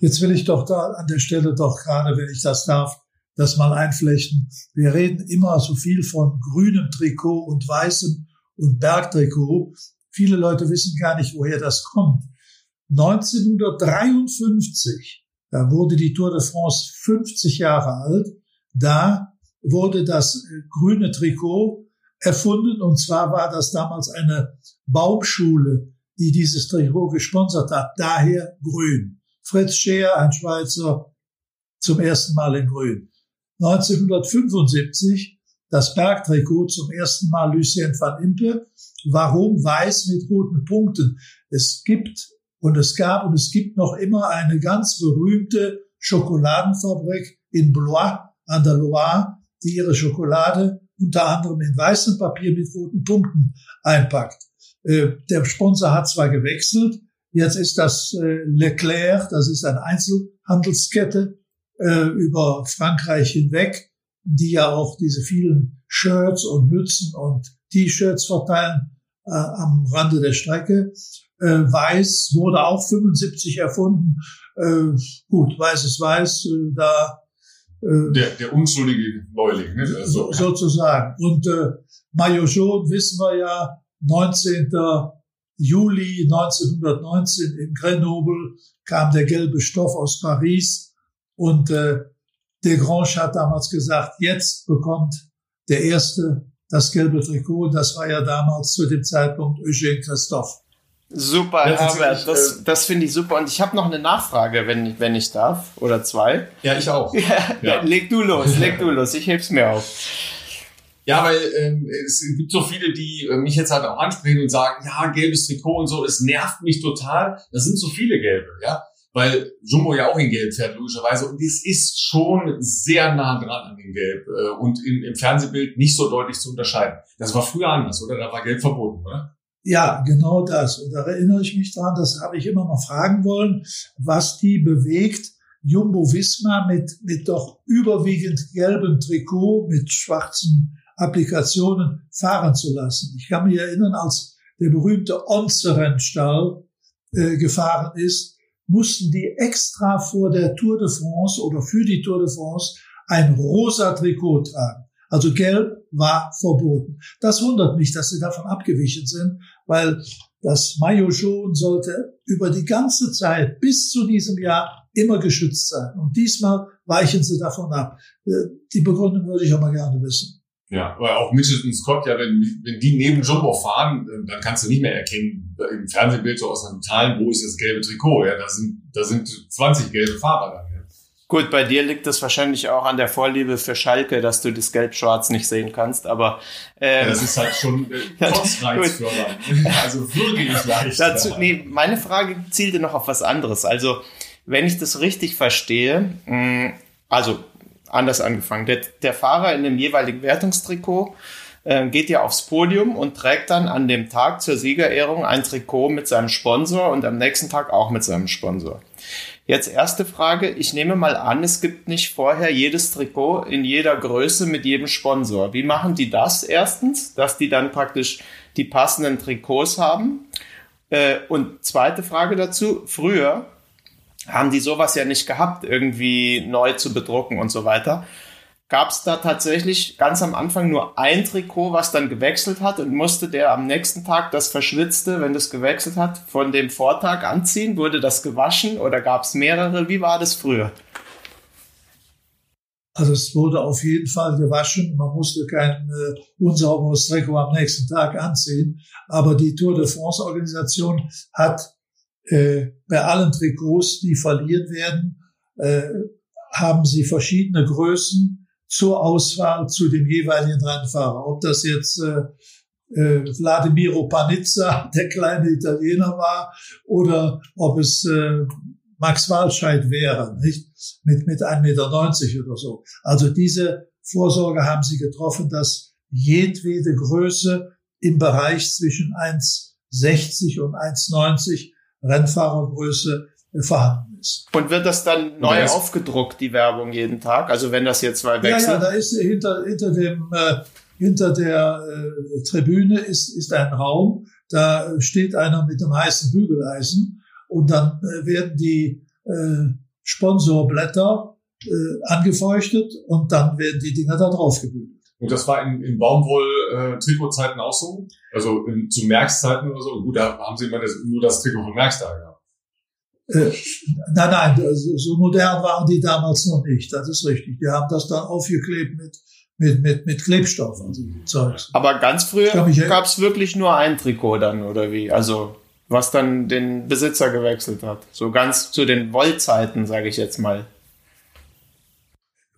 Jetzt will ich doch da an der Stelle doch gerade, wenn ich das darf, das mal einflechten. Wir reden immer so viel von grünem Trikot und weißem und Bergtrikot. Viele Leute wissen gar nicht, woher das kommt. 1953, da wurde die Tour de France 50 Jahre alt, da wurde das grüne Trikot erfunden und zwar war das damals eine Baumschule, die dieses Trikot gesponsert hat, daher grün. Fritz Scheer, ein Schweizer, zum ersten Mal in Grün. 1975 das Bergtrikot zum ersten Mal Lucien van Impe. Warum weiß mit roten Punkten? Es gibt und es gab und es gibt noch immer eine ganz berühmte Schokoladenfabrik in Blois an der Loire, die ihre Schokolade unter anderem in weißem Papier mit roten Punkten einpackt. Äh, der Sponsor hat zwar gewechselt, Jetzt ist das äh, Leclerc, das ist eine Einzelhandelskette äh, über Frankreich hinweg, die ja auch diese vielen Shirts und Mützen und T-Shirts verteilen äh, am Rande der Strecke. Äh, Weiß wurde auch 75 erfunden. Äh, gut, Weiß ist Weiß, äh, da äh, der, der unschuldige Neuling, ne? Also, sozusagen. Und äh, jaune wissen wir ja, 19. Juli 1919 in Grenoble kam der gelbe Stoff aus Paris und äh, de Grange hat damals gesagt, jetzt bekommt der Erste das gelbe Trikot. Das war ja damals zu dem Zeitpunkt Eugène Christophe. Super, ja, Herbert, das, äh, das finde ich super. Und ich habe noch eine Nachfrage, wenn ich, wenn ich darf, oder zwei. Ja, ich auch. ja, ja. Leg du los, leg du los, ich heb's mir auf. Ja, weil ähm, es gibt so viele, die äh, mich jetzt halt auch ansprechen und sagen, ja, gelbes Trikot und so, es nervt mich total. Das sind so viele gelbe, ja. Weil Jumbo ja auch in Gelb fährt, logischerweise. Und es ist schon sehr nah dran an dem Gelb äh, und im, im Fernsehbild nicht so deutlich zu unterscheiden. Das war früher anders, oder? Da war Gelb verboten, oder? Ja, genau das. Und da erinnere ich mich dran, das habe ich immer mal fragen wollen, was die bewegt, Jumbo Visma mit, mit doch überwiegend gelbem Trikot, mit schwarzen Applikationen fahren zu lassen. Ich kann mich erinnern, als der berühmte Onzeren-Stall äh, gefahren ist, mussten die extra vor der Tour de France oder für die Tour de France ein rosa Trikot tragen. Also gelb war verboten. Das wundert mich, dass sie davon abgewichen sind, weil das Maillot jaune sollte über die ganze Zeit bis zu diesem Jahr immer geschützt sein. Und diesmal weichen sie davon ab. Äh, die Begründung würde ich aber gerne wissen. Ja, aber auch Mitchelton Scott, ja, wenn, wenn die neben Jumbo fahren, äh, dann kannst du nicht mehr erkennen, im Fernsehbild so aus einem Teilen, wo ist das gelbe Trikot, ja, da sind, da sind 20 gelbe Fahrer dann, ja. Gut, bei dir liegt es wahrscheinlich auch an der Vorliebe für Schalke, dass du das Gelb-Schwarz nicht sehen kannst, aber ähm, ja, das ist halt schon äh, Kotzreizfördernd. also wirklich leicht. Dazu, nee, meine Frage zielte noch auf was anderes. Also, wenn ich das richtig verstehe, mh, mm, also anders angefangen, der, der Fahrer in dem jeweiligen Wertungstrikot äh, geht ja aufs Podium und trägt dann an dem Tag zur Siegerehrung ein Trikot mit seinem Sponsor und am nächsten Tag auch mit seinem Sponsor. Jetzt erste Frage. Ich nehme mal an, es gibt nicht vorher jedes Trikot in jeder Größe mit jedem Sponsor. Wie machen die das erstens, dass die dann praktisch die passenden Trikots haben? Äh, und zweite Frage dazu. Früher haben die sowas ja nicht gehabt, irgendwie neu zu bedrucken und so weiter gab es da tatsächlich ganz am Anfang nur ein Trikot, was dann gewechselt hat und musste der am nächsten Tag das verschwitzte, wenn das gewechselt hat, von dem Vortag anziehen? Wurde das gewaschen oder gab es mehrere? Wie war das früher? Also es wurde auf jeden Fall gewaschen. Man musste kein äh, unsauberes Trikot am nächsten Tag anziehen. Aber die Tour de France Organisation hat äh, bei allen Trikots, die verliehen werden, äh, haben sie verschiedene Größen zur Auswahl zu dem jeweiligen Rennfahrer. Ob das jetzt äh, äh, Vladimiro Panizza, der kleine Italiener war, oder ob es äh, Max Walscheid wäre, nicht? Mit, mit 1,90 Meter oder so. Also diese Vorsorge haben sie getroffen, dass jedwede Größe im Bereich zwischen 1,60 und 1,90 Rennfahrergröße vorhanden ist. Und wird das dann neu das aufgedruckt, die Werbung jeden Tag? Also wenn das jetzt mal wechselt? Ja, ja, da ist hinter, hinter dem, äh, hinter der äh, Tribüne ist, ist ein Raum, da steht einer mit einem heißen Bügeleisen und dann äh, werden die äh, Sponsorblätter äh, angefeuchtet und dann werden die Dinger da drauf gebügelt. Und das war in, in Baumwoll-Trikotzeiten äh, auch so? Also in, zu Merkszeiten oder so? Gut, da haben sie immer das, nur das Trikot von Merks da gehabt. Äh, nein, nein, so, so modern waren die damals noch nicht. Das ist richtig. Die haben das dann aufgeklebt mit mit, mit, mit Klebstoff und so Zeugs. Aber ganz früher gab es wirklich nur ein Trikot dann, oder wie? Also, was dann den Besitzer gewechselt hat. So ganz zu den Wollzeiten, sage ich jetzt mal.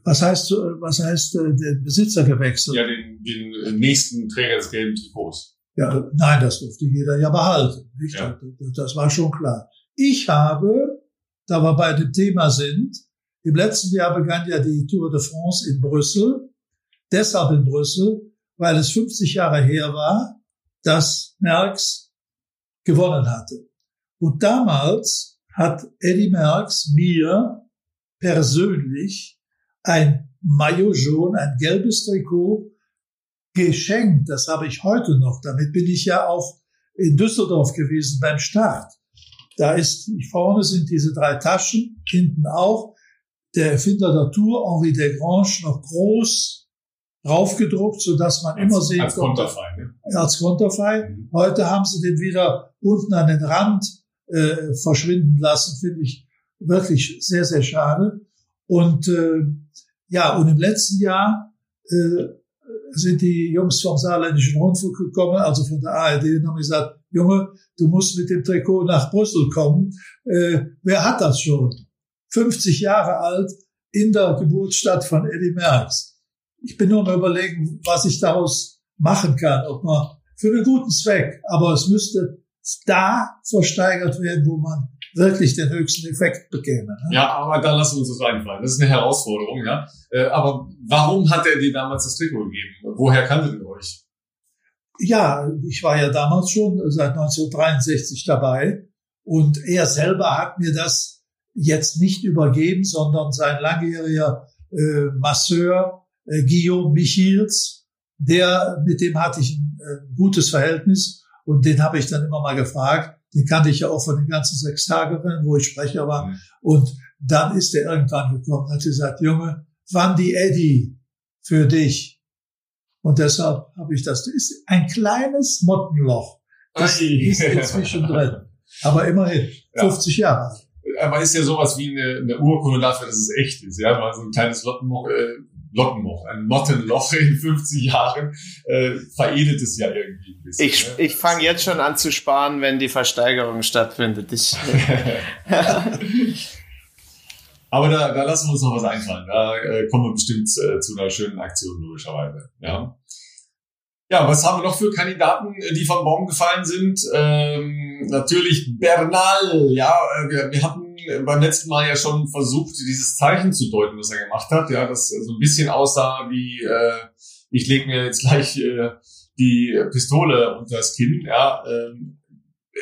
Was heißt, was heißt äh, den Besitzer gewechselt? Ja, den, den nächsten Träger des gelben Trikots. Ja, nein, das durfte jeder ja behalten. Nicht? Ja. Das war schon klar. Ich habe, da wir bei dem Thema sind, im letzten Jahr begann ja die Tour de France in Brüssel. Deshalb in Brüssel, weil es 50 Jahre her war, dass Merckx gewonnen hatte. Und damals hat Eddie Merckx mir persönlich ein Maillot jaune, ein gelbes Trikot geschenkt. Das habe ich heute noch. Damit bin ich ja auch in Düsseldorf gewesen beim Start. Da ist, vorne sind diese drei Taschen, hinten auch. Der Erfinder der Tour, Henri Desgrange, noch groß draufgedruckt, so dass man als, immer sehen als konnte. Konterfei, ne? Als Konterfei. Mhm. Heute haben sie den wieder unten an den Rand äh, verschwinden lassen, finde ich wirklich sehr, sehr schade. Und äh, ja, und im letzten Jahr äh, sind die Jungs vom Saarländischen Rundfunk gekommen, also von der ARD, und haben gesagt, Junge, du musst mit dem Trikot nach Brüssel kommen. Äh, wer hat das schon? 50 Jahre alt in der Geburtsstadt von Eddie Merckx. Ich bin nur mal überlegen, was ich daraus machen kann, ob man für einen guten Zweck, aber es müsste da versteigert werden, wo man wirklich den höchsten Effekt bekäme. Ne? Ja, aber da lassen wir uns das einfallen. Das ist eine Herausforderung, ja. Äh, aber warum hat er dir damals das Trikot gegeben? Woher kanntet ihr euch? Ja, ich war ja damals schon seit 1963 dabei und er selber hat mir das jetzt nicht übergeben, sondern sein langjähriger äh, Masseur äh, Guillaume Michils, der mit dem hatte ich ein äh, gutes Verhältnis und den habe ich dann immer mal gefragt. Den kannte ich ja auch von den ganzen sechs Tagen, wo ich Sprecher war. Mhm. Und dann ist er irgendwann gekommen und hat gesagt, Junge, wann die Eddie für dich? Und deshalb habe ich das. Das ist ein kleines Mottenloch. Das Ei. ist inzwischen drin. Aber immerhin, 50 ja. Jahre Aber ist ja sowas wie eine, eine Urkunde dafür, dass es echt ist. Ja, mal so ein kleines Lottenloch, äh, Lottenloch, ein Mottenloch in 50 Jahren äh, veredelt es ja irgendwie ein bisschen. Ich, ne? ich fange jetzt schon an zu sparen, wenn die Versteigerung stattfindet. Ich, Aber da, da lassen wir uns noch was einfallen. Da äh, kommen wir bestimmt äh, zu einer schönen Aktion, logischerweise. Ja. Ja, was haben wir noch für Kandidaten, äh, die vom Baum gefallen sind? Ähm, natürlich Bernal. Ja, äh, wir hatten beim letzten Mal ja schon versucht, dieses Zeichen zu deuten, was er gemacht hat. Ja, das so ein bisschen aussah wie, äh, ich lege mir jetzt gleich äh, die Pistole unter das Kinn. Ja, ähm,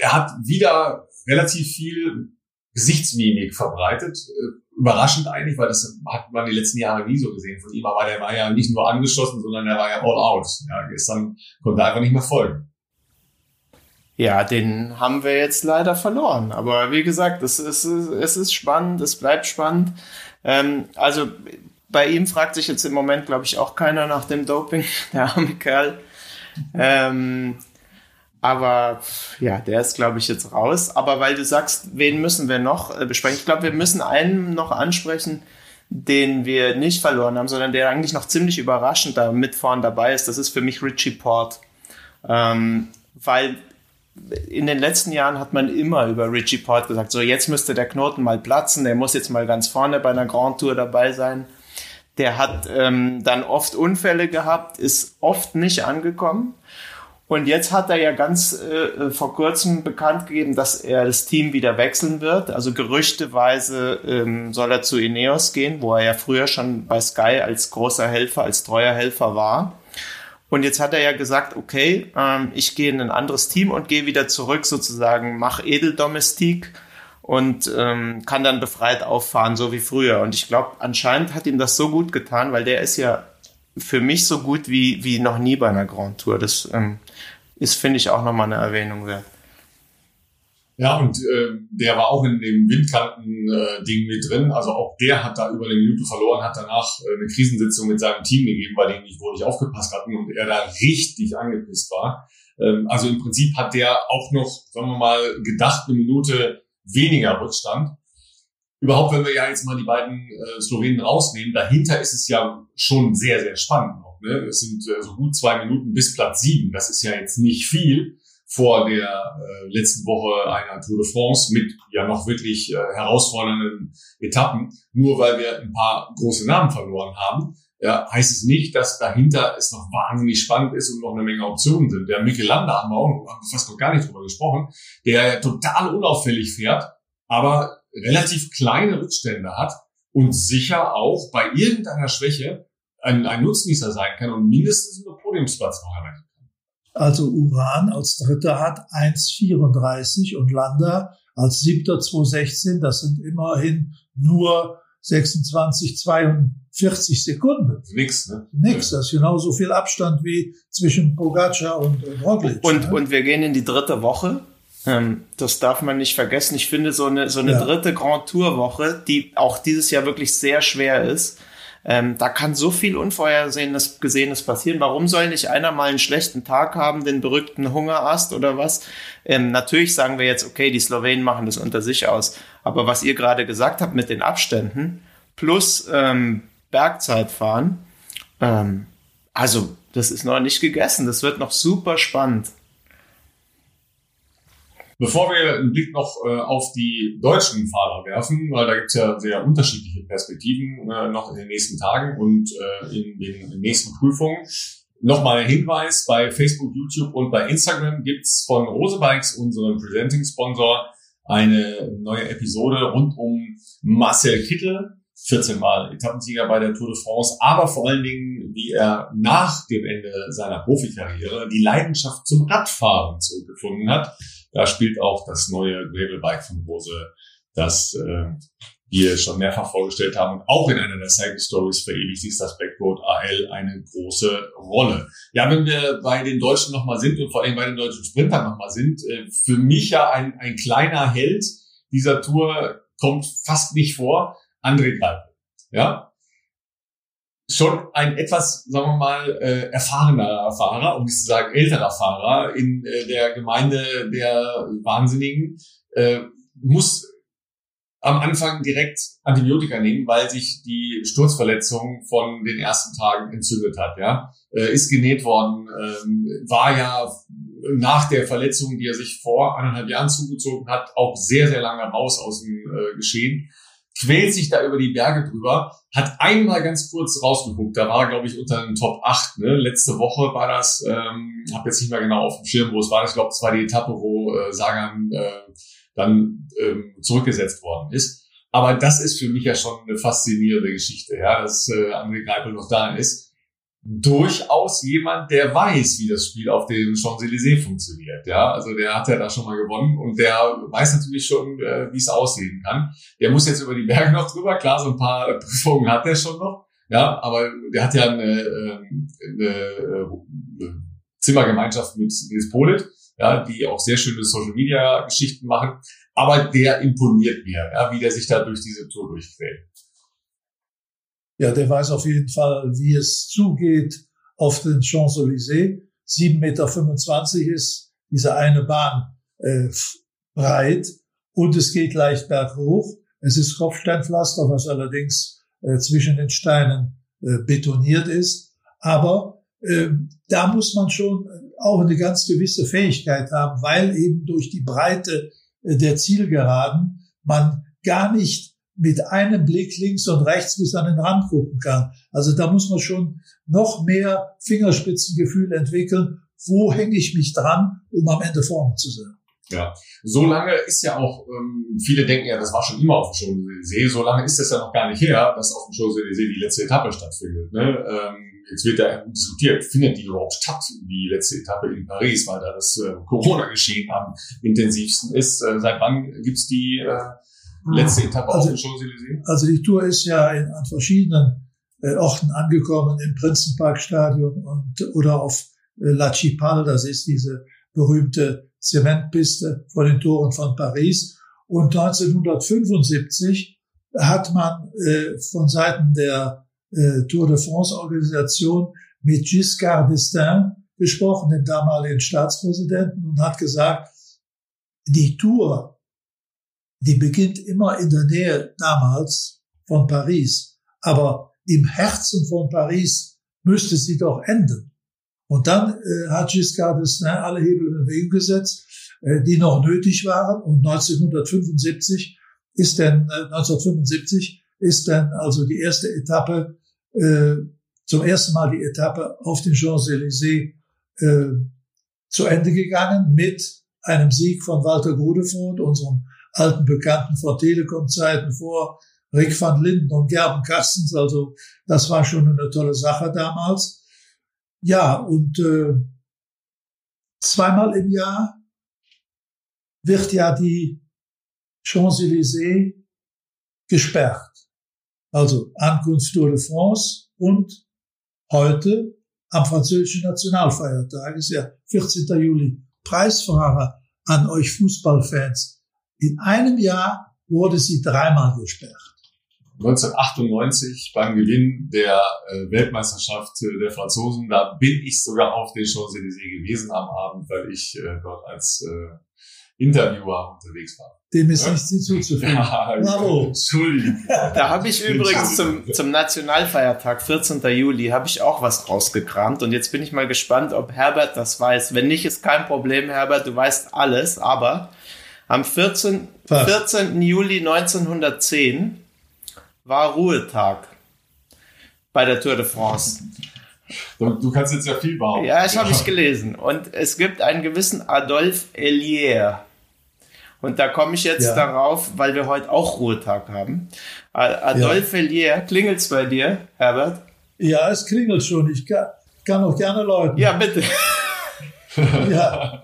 er hat wieder relativ viel Gesichtsmimik verbreitet. Äh, überraschend eigentlich, weil das hat man die letzten Jahre nie so gesehen von ihm. Aber der war ja nicht nur angeschossen, sondern er war ja all out. Ja, gestern konnte er einfach nicht mehr folgen. Ja, den haben wir jetzt leider verloren. Aber wie gesagt, es ist, es ist spannend, es bleibt spannend. Ähm, also bei ihm fragt sich jetzt im Moment, glaube ich, auch keiner nach dem Doping, der arme Kerl. Ähm, aber ja, der ist, glaube ich, jetzt raus. Aber weil du sagst, wen müssen wir noch äh, besprechen? Ich glaube, wir müssen einen noch ansprechen, den wir nicht verloren haben, sondern der eigentlich noch ziemlich überraschend da mit vorn dabei ist. Das ist für mich Richie Port. Ähm, weil in den letzten Jahren hat man immer über Richie Port gesagt, so jetzt müsste der Knoten mal platzen, der muss jetzt mal ganz vorne bei einer Grand Tour dabei sein. Der hat ähm, dann oft Unfälle gehabt, ist oft nicht angekommen. Und jetzt hat er ja ganz äh, vor kurzem bekannt gegeben, dass er das Team wieder wechseln wird. Also gerüchteweise ähm, soll er zu Ineos gehen, wo er ja früher schon bei Sky als großer Helfer, als treuer Helfer war. Und jetzt hat er ja gesagt, okay, ähm, ich gehe in ein anderes Team und gehe wieder zurück sozusagen, mach Edeldomestik und ähm, kann dann befreit auffahren, so wie früher. Und ich glaube, anscheinend hat ihm das so gut getan, weil der ist ja für mich so gut wie, wie noch nie bei einer Grand Tour. Das ähm, ist, finde ich, auch nochmal eine Erwähnung wert. Ja, und äh, der war auch in dem Windkanten-Ding äh, mit drin. Also auch der hat da über eine Minute verloren, hat danach äh, eine Krisensitzung mit seinem Team gegeben, weil die nicht wohl nicht aufgepasst hatten und er da richtig angepisst war. Ähm, also im Prinzip hat der auch noch, sagen wir mal, gedacht, eine Minute weniger Rückstand. Überhaupt, wenn wir ja jetzt mal die beiden äh, Slowenen rausnehmen, dahinter ist es ja schon sehr, sehr spannend noch. Ne? Es sind äh, so gut zwei Minuten bis Platz sieben. Das ist ja jetzt nicht viel vor der äh, letzten Woche einer Tour de France mit ja noch wirklich äh, herausfordernden Etappen. Nur weil wir ein paar große Namen verloren haben, ja, heißt es nicht, dass dahinter es noch wahnsinnig spannend ist und noch eine Menge Optionen sind. Der Mikel Landa haben wir auch haben fast noch gar nicht drüber gesprochen, der total unauffällig fährt, aber relativ kleine Rückstände hat und sicher auch bei irgendeiner Schwäche ein, ein Nutznießer sein kann und mindestens einen Podiumsplatz noch erreichen also Uran als Dritter hat 1,34 und Landa als Siebter 2,16. Das sind immerhin nur 26, 42 Sekunden. Nix, ne? Nix. Das ist genauso viel Abstand wie zwischen Pogacar und Roglic. Und, ne? und wir gehen in die dritte Woche. Ähm, das darf man nicht vergessen. Ich finde so eine, so eine ja. dritte Grand Tour Woche, die auch dieses Jahr wirklich sehr schwer ist, ähm, da kann so viel Unvorhergesehenes Gesehenes passieren. Warum soll nicht einer mal einen schlechten Tag haben, den berückten Hungerast oder was? Ähm, natürlich sagen wir jetzt, okay, die Slowenen machen das unter sich aus. Aber was ihr gerade gesagt habt mit den Abständen plus ähm, Bergzeitfahren, ähm, also das ist noch nicht gegessen. Das wird noch super spannend. Bevor wir einen Blick noch äh, auf die deutschen Fahrer werfen, weil da gibt es ja sehr unterschiedliche Perspektiven äh, noch in den nächsten Tagen und äh, in den nächsten Prüfungen. Nochmal ein Hinweis, bei Facebook, YouTube und bei Instagram gibt's von Rose Bikes, unserem Presenting-Sponsor, eine neue Episode rund um Marcel Kittel, 14 Mal Etappensieger bei der Tour de France, aber vor allen Dingen, wie er nach dem Ende seiner Profikarriere die Leidenschaft zum Radfahren zurückgefunden hat da spielt auch das neue Gravelbike von Rose, das äh, wir schon mehrfach vorgestellt haben und auch in einer der Cycle Stories verewigt sich das Backroad AL eine große Rolle. Ja, wenn wir bei den Deutschen nochmal sind und vor allem bei den deutschen Sprintern nochmal sind, äh, für mich ja ein, ein kleiner Held dieser Tour kommt fast nicht vor, André Greipel. Ja, schon ein etwas, sagen wir mal, äh, erfahrener Fahrer, um nicht zu sagen älterer Fahrer in äh, der Gemeinde der Wahnsinnigen, äh, muss am Anfang direkt Antibiotika nehmen, weil sich die Sturzverletzung von den ersten Tagen entzündet hat. Ja, äh, ist genäht worden, ähm, war ja nach der Verletzung, die er sich vor eineinhalb Jahren zugezogen hat, auch sehr sehr lange raus aus dem äh, Geschehen quält sich da über die Berge drüber, hat einmal ganz kurz rausgeguckt, da war glaube ich unter den Top 8, ne? letzte Woche war das, ähm, habe jetzt nicht mehr genau auf dem Schirm, wo es war, ich glaube, es war die Etappe, wo äh, Sagan äh, dann ähm, zurückgesetzt worden ist. Aber das ist für mich ja schon eine faszinierende Geschichte, ja, dass äh, André Greipel noch da ist durchaus jemand, der weiß, wie das Spiel auf dem Champs-Élysées funktioniert. Ja, also der hat ja da schon mal gewonnen und der weiß natürlich schon, äh, wie es aussehen kann. Der muss jetzt über die Berge noch drüber. Klar, so ein paar Prüfungen hat er schon noch. Ja, aber der hat ja eine, ähm, eine, äh, Zimmergemeinschaft mit Nils Polit, ja, die auch sehr schöne Social Media Geschichten machen. Aber der imponiert mir, ja, wie der sich da durch diese Tour durchquält. Ja, der weiß auf jeden Fall, wie es zugeht auf den Champs-Élysées. 7,25 Meter ist diese eine Bahn äh, breit und es geht leicht berghoch. Es ist Kopfsteinpflaster, was allerdings äh, zwischen den Steinen äh, betoniert ist. Aber äh, da muss man schon auch eine ganz gewisse Fähigkeit haben, weil eben durch die Breite äh, der Zielgeraden man gar nicht mit einem Blick links und rechts bis an den Rand gucken kann. Also da muss man schon noch mehr Fingerspitzengefühl entwickeln. Wo hänge ich mich dran, um am Ende vorne zu sein? Ja, so lange ist ja auch, ähm, viele denken ja, das war schon immer auf dem Champs-Élysées, so lange ist das ja noch gar nicht her, dass auf dem Champs-Élysées die letzte Etappe stattfindet. Ne? Ähm, jetzt wird ja diskutiert, findet die überhaupt statt, die letzte Etappe in Paris, weil da das äh, Corona-Geschehen am intensivsten ist. Äh, seit wann gibt's die äh, letzte Etappe also, auf den Champs-Élysées? Also die Tour ist ja in, an verschiedenen äh, Orten angekommen, im Prinzenparkstadion und oder auf äh, La Cipale, das ist diese berühmte Zementpiste vor den Toren von Paris. Und 1975 hat man äh, von Seiten der äh, Tour de France Organisation mit Giscard d'Estaing gesprochen, dem damaligen Staatspräsidenten, und hat gesagt, die Tour die beginnt immer in der Nähe damals von Paris. Aber im Herzen von Paris müsste sie doch enden. Und dann äh, hat Giscard d'Estaing alle Hebel in Bewegung gesetzt, äh, die noch nötig waren. Und 1975 ist dann, äh, 1975 ist dann also die erste Etappe, äh, zum ersten Mal die Etappe auf den Champs-Élysées äh, zu Ende gegangen mit einem Sieg von Walter Godefroth, unserem alten Bekannten vor Telekom-Zeiten vor, Rick van Linden und Gerben Kastens. Also das war schon eine tolle Sache damals. Ja, und äh, zweimal im Jahr wird ja die Champs-Élysées gesperrt. Also Ankunft Tour de France und heute am französischen Nationalfeiertag ist ja 14. Juli. Preisfahrer an euch Fußballfans. In einem Jahr wurde sie dreimal gesperrt. 1998 beim Gewinn der äh, Weltmeisterschaft der Franzosen, da bin ich sogar auf den Champs-Élysées gewesen am Abend, weil ich äh, dort als äh, Interviewer unterwegs war. Dem ist nichts hinzuzufügen. Ja, Bravo. Entschuldigung. Da habe ich übrigens zum, zum Nationalfeiertag, 14. Juli, habe ich auch was rausgekramt. Und jetzt bin ich mal gespannt, ob Herbert das weiß. Wenn nicht, ist kein Problem, Herbert, du weißt alles. Aber am 14, 14. Juli 1910 war Ruhetag bei der Tour de France. Du, kannst jetzt ja viel bauen. Ja, das ja. habe ich gelesen. Und es gibt einen gewissen Adolphe Elier. Und da komme ich jetzt ja. darauf, weil wir heute auch Ruhetag haben. Adolphe ja. Elier, klingelt's bei dir, Herbert? Ja, es klingelt schon. Ich kann, kann auch gerne läuten. Ja, bitte. ja.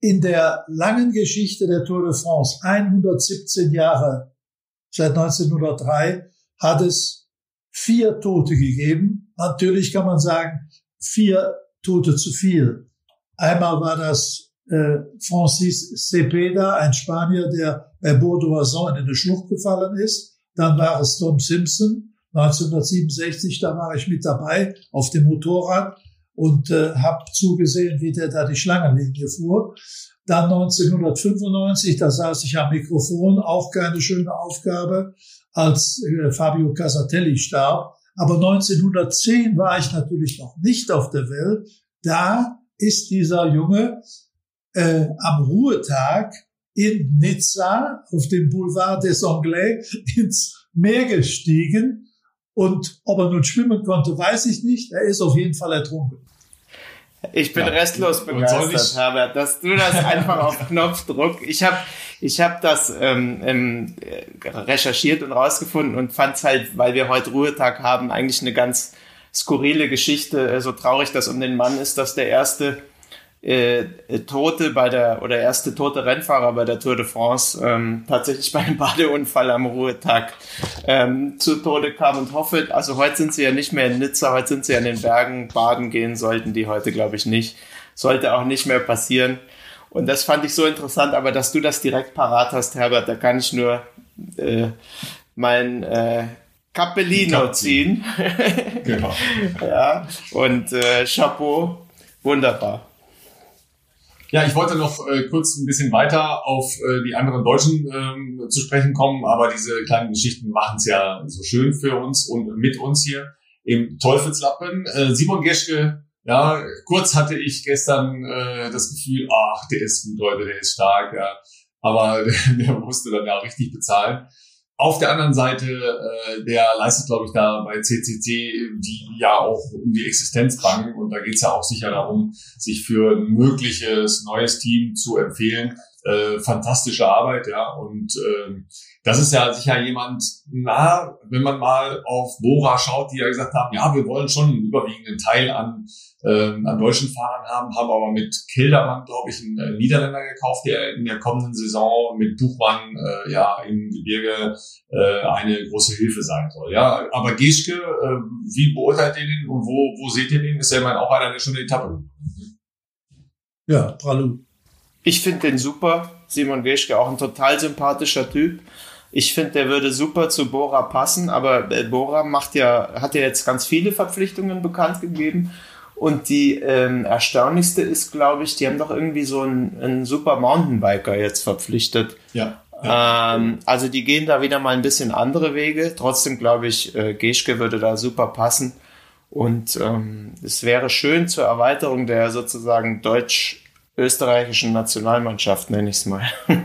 in der langen Geschichte der Tour de France, 117 Jahre seit 1903, hat es vier Tote gegeben. Natürlich kann man sagen, vier Tote zu viel. Einmal war das äh, Francis Cepeda, ein Spanier, der bei Bourdoison in eine Schlucht gefallen ist. Dann war es Tom Simpson, 1967, da war ich mit dabei auf dem Motorrad und äh, habe zugesehen, wie der da die Schlangenlinie fuhr. Dann 1995, da saß ich am Mikrofon, auch keine schöne Aufgabe, als äh, Fabio Casatelli starb. Aber 1910 war ich natürlich noch nicht auf der Welt. Da ist dieser Junge äh, am Ruhetag in Nizza auf dem Boulevard des Anglais ins Meer gestiegen. Und ob er nun schwimmen konnte, weiß ich nicht. Er ist auf jeden Fall ertrunken. Ich bin ja. restlos begeistert, Herbert, dass du das einfach auf Knopfdruck. Ich habe ich hab das ähm, ähm, recherchiert und rausgefunden und fand es halt, weil wir heute Ruhetag haben, eigentlich eine ganz skurrile Geschichte. So traurig das um den Mann ist, dass der erste äh, Tote bei der oder erste tote Rennfahrer bei der Tour de France ähm, tatsächlich bei einem Badeunfall am Ruhetag ähm, zu Tode kam und hoffe, also heute sind sie ja nicht mehr in Nizza, heute sind sie an den Bergen baden gehen, sollten die heute glaube ich nicht. Sollte auch nicht mehr passieren. Und das fand ich so interessant, aber dass du das direkt parat hast, Herbert, da kann ich nur äh, mein äh, Cappellino ziehen. genau. ja, und äh, Chapeau, wunderbar. Ja, ich wollte noch äh, kurz ein bisschen weiter auf äh, die anderen Deutschen ähm, zu sprechen kommen, aber diese kleinen Geschichten machen es ja so schön für uns und mit uns hier im Teufelslappen. Äh, Simon Geschke, ja, kurz hatte ich gestern äh, das Gefühl, ach, der ist gut heute, der ist stark, ja. Aber der, der musste dann ja richtig bezahlen. Auf der anderen Seite, äh, der leistet, glaube ich, da bei CCC, die ja auch um die Existenz bangen. Und da geht es ja auch sicher darum, sich für ein mögliches neues Team zu empfehlen. Äh, fantastische Arbeit, ja. Und äh, das ist ja sicher jemand, na, wenn man mal auf Bora schaut, die ja gesagt haben, ja, wir wollen schon einen überwiegenden Teil an ähm, an deutschen Fahrern haben, haben aber mit Kildermann, glaube ich, einen äh, Niederländer gekauft, der in der kommenden Saison mit Buchmann äh, ja im Gebirge äh, eine große Hilfe sein soll. Ja, aber Geschke, äh, wie beurteilt ihr den und wo, wo seht ihr den? Ist ja immer auch einer der schöne Etappe. Ja, Pralu. Ich finde den super. Simon Geschke auch ein total sympathischer Typ. Ich finde, der würde super zu Bora passen, aber äh, Bora macht ja, hat ja jetzt ganz viele Verpflichtungen bekannt gegeben. Und die ähm, erstaunlichste ist, glaube ich, die haben doch irgendwie so einen, einen super Mountainbiker jetzt verpflichtet. Ja. ja. Ähm, also die gehen da wieder mal ein bisschen andere Wege. Trotzdem glaube ich, äh, Geschke würde da super passen. Und ähm, es wäre schön zur Erweiterung der sozusagen deutsch-österreichischen Nationalmannschaft, nenne ich es mal.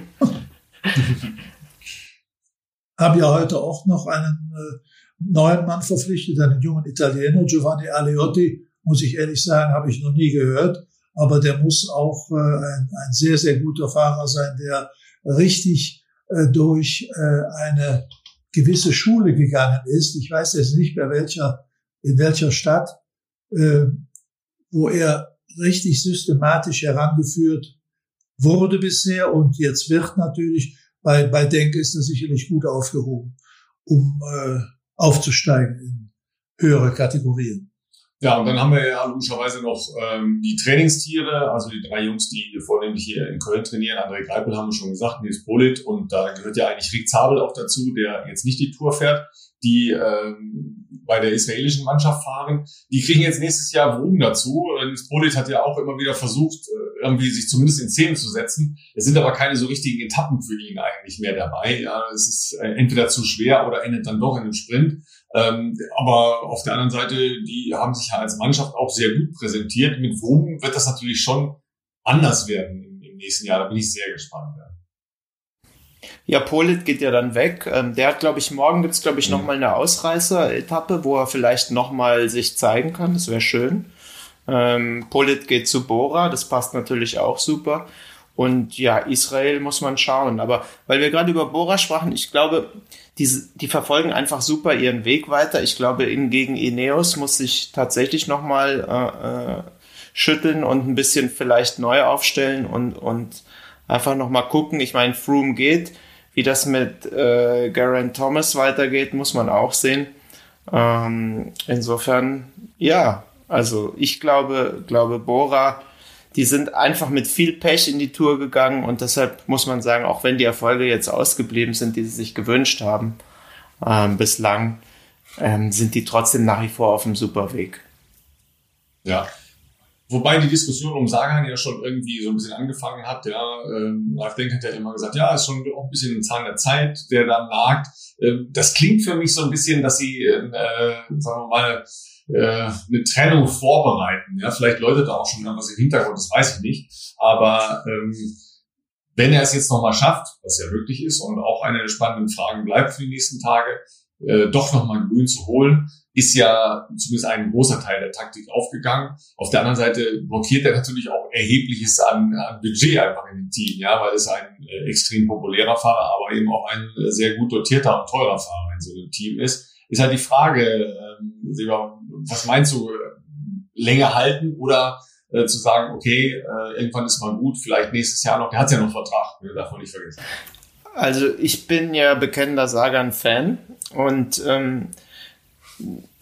Haben ja heute auch noch einen äh, neuen Mann verpflichtet, einen jungen Italiener, Giovanni Aliotti, muss ich ehrlich sagen, habe ich noch nie gehört. Aber der muss auch äh, ein, ein sehr, sehr guter Fahrer sein, der richtig äh, durch äh, eine gewisse Schule gegangen ist. Ich weiß jetzt nicht mehr welcher, in welcher Stadt, äh, wo er richtig systematisch herangeführt wurde bisher und jetzt wird natürlich bei, bei Denk ist er sicherlich gut aufgehoben, um äh, aufzusteigen in höhere Kategorien. Ja, und dann haben wir ja logischerweise noch ähm, die Trainingstiere, also die drei Jungs, die vornehmlich hier in Köln trainieren. André Greipel haben wir schon gesagt, Nils Polit und da gehört ja eigentlich Rick Zabel auch dazu, der jetzt nicht die Tour fährt, die ähm, bei der israelischen Mannschaft fahren. Die kriegen jetzt nächstes Jahr Wogen dazu. Nils Polit hat ja auch immer wieder versucht, äh, irgendwie sich zumindest in Szene zu setzen. Es sind aber keine so richtigen Etappen für ihn eigentlich mehr dabei. Ja, es ist äh, entweder zu schwer oder endet dann doch in einem Sprint. Ähm, aber auf der anderen Seite, die haben sich ja als Mannschaft auch sehr gut präsentiert. Mit Wogen wird das natürlich schon anders werden im, im nächsten Jahr. Da bin ich sehr gespannt. Ja. Ja, Polit geht ja dann weg. Ähm, der hat, glaube ich, morgen gibt's glaube ich, mhm. nochmal eine Ausreißer-Etappe, wo er vielleicht nochmal sich zeigen kann. Das wäre schön. Ähm, Polit geht zu Bora, das passt natürlich auch super. Und ja, Israel muss man schauen. Aber weil wir gerade über Bora sprachen, ich glaube, die, die verfolgen einfach super ihren Weg weiter. Ich glaube, in, gegen Ineos muss sich tatsächlich nochmal äh, äh, schütteln und ein bisschen vielleicht neu aufstellen und, und einfach nochmal gucken. Ich meine, Froome geht. Wie das mit äh, Geraint Thomas weitergeht, muss man auch sehen. Ähm, insofern, ja, also ich glaube, glaube Bora die sind einfach mit viel Pech in die Tour gegangen und deshalb muss man sagen, auch wenn die Erfolge jetzt ausgeblieben sind, die sie sich gewünscht haben, ähm, bislang, ähm, sind die trotzdem nach wie vor auf einem super Weg. Ja. Wobei die Diskussion um Sagan ja schon irgendwie so ein bisschen angefangen hat, ja. Ähm, Ralf Denk hat ja immer gesagt, ja, ist schon auch ein bisschen ein Zahn der Zeit, der da nagt. Ähm, das klingt für mich so ein bisschen, dass sie, äh, sagen wir mal, äh, eine Trennung vorbereiten. Ja, vielleicht läutet da auch schon was im Hintergrund, das weiß ich nicht. Aber ähm, wenn er es jetzt nochmal schafft, was ja wirklich ist und auch eine der spannenden Fragen bleibt für die nächsten Tage, äh, doch nochmal grün zu holen, ist ja zumindest ein großer Teil der Taktik aufgegangen. Auf der anderen Seite blockiert er natürlich auch erhebliches an, an Budget einfach in dem Team, ja, weil es ein äh, extrem populärer Fahrer, aber eben auch ein äh, sehr gut dotierter und teurer Fahrer in so einem Team ist. Ist halt die Frage, äh, was meinst du, länger halten oder äh, zu sagen, okay, äh, irgendwann ist mal gut, vielleicht nächstes Jahr noch, der hat ja noch Vertrag, ne, darf nicht vergessen. Also ich bin ja bekennender Sagan-Fan und ähm,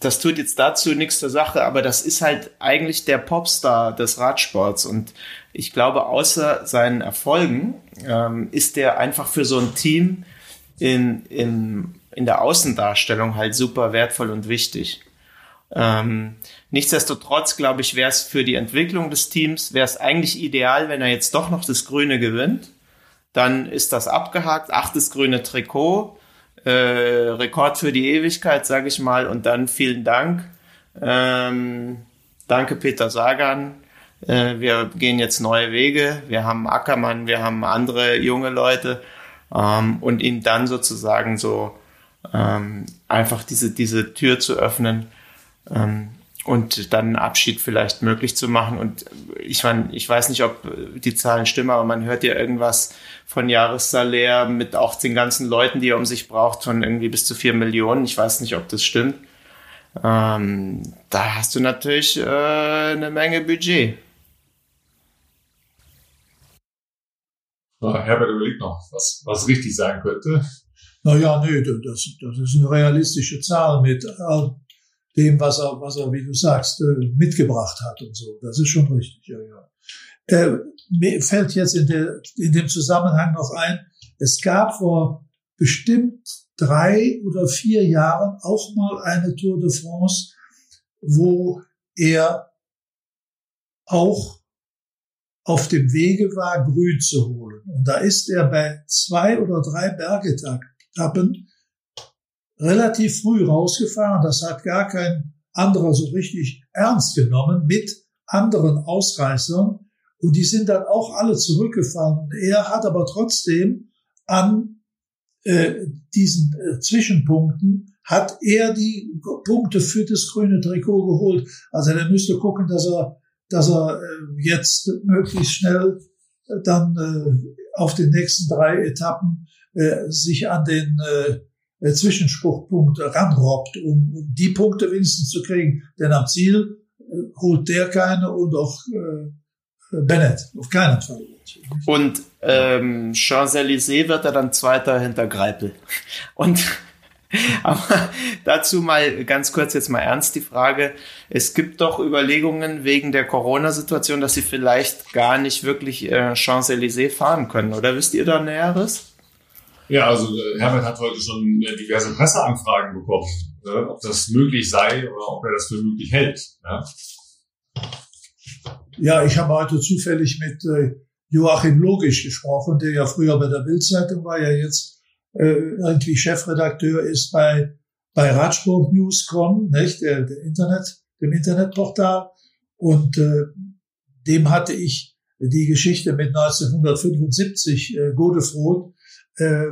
das tut jetzt dazu nichts zur Sache, aber das ist halt eigentlich der Popstar des Radsports und ich glaube, außer seinen Erfolgen ähm, ist der einfach für so ein Team in, in, in der Außendarstellung halt super wertvoll und wichtig. Ähm, nichtsdestotrotz, glaube ich, wäre es für die Entwicklung des Teams, wäre es eigentlich ideal, wenn er jetzt doch noch das Grüne gewinnt. Dann ist das abgehakt, achtes grüne Trikot äh, Rekord für die Ewigkeit, sage ich mal. Und dann vielen Dank. Ähm, danke, Peter Sagan. Äh, wir gehen jetzt neue Wege. Wir haben Ackermann, wir haben andere junge Leute. Ähm, und ihm dann sozusagen so ähm, einfach diese, diese Tür zu öffnen. Ähm, und dann einen Abschied vielleicht möglich zu machen. Und ich meine, ich weiß nicht, ob die Zahlen stimmen, aber man hört ja irgendwas von Jahressalär mit auch den ganzen Leuten, die er um sich braucht, von irgendwie bis zu vier Millionen. Ich weiß nicht, ob das stimmt. Ähm, da hast du natürlich äh, eine Menge Budget. Herbert überlegt noch, was, was richtig sein könnte. Naja, nee, das, das ist eine realistische Zahl mit dem, was er, was er, wie du sagst, äh, mitgebracht hat und so. Das ist schon richtig, ja, ja. Äh, mir fällt jetzt in, der, in dem Zusammenhang noch ein, es gab vor bestimmt drei oder vier Jahren auch mal eine Tour de France, wo er auch auf dem Wege war, Grün zu holen. Und da ist er bei zwei oder drei Bergetappen relativ früh rausgefahren. Das hat gar kein anderer so richtig ernst genommen mit anderen Ausreißern. Und die sind dann auch alle zurückgefahren. Er hat aber trotzdem an äh, diesen äh, Zwischenpunkten hat er die Punkte für das grüne Trikot geholt. Also er müsste gucken, dass er, dass er äh, jetzt möglichst schnell äh, dann äh, auf den nächsten drei Etappen äh, sich an den äh, äh, Zwischenspruchpunkt ranrobbt, um, um die Punkte wenigstens zu kriegen. Denn am Ziel äh, holt der keine und auch äh, Bennett auf keinen Fall. Und ähm, Champs-Élysées wird er dann Zweiter hinter Greipel. Und aber dazu mal ganz kurz jetzt mal ernst die Frage. Es gibt doch Überlegungen wegen der Corona-Situation, dass sie vielleicht gar nicht wirklich äh, Champs-Élysées fahren können. Oder wisst ihr da Näheres? Ja, also äh, Herbert hat heute schon äh, diverse Presseanfragen bekommen, äh, ob das möglich sei oder ob er das für möglich hält. Ja, ja ich habe heute zufällig mit äh, Joachim Logisch gesprochen, der ja früher bei der Bildzeitung war, ja jetzt äh, irgendwie Chefredakteur ist bei bei Radsport News.com, nicht der, der Internet, dem Internetportal und äh, dem hatte ich die Geschichte mit 1975 äh, Godefroth äh,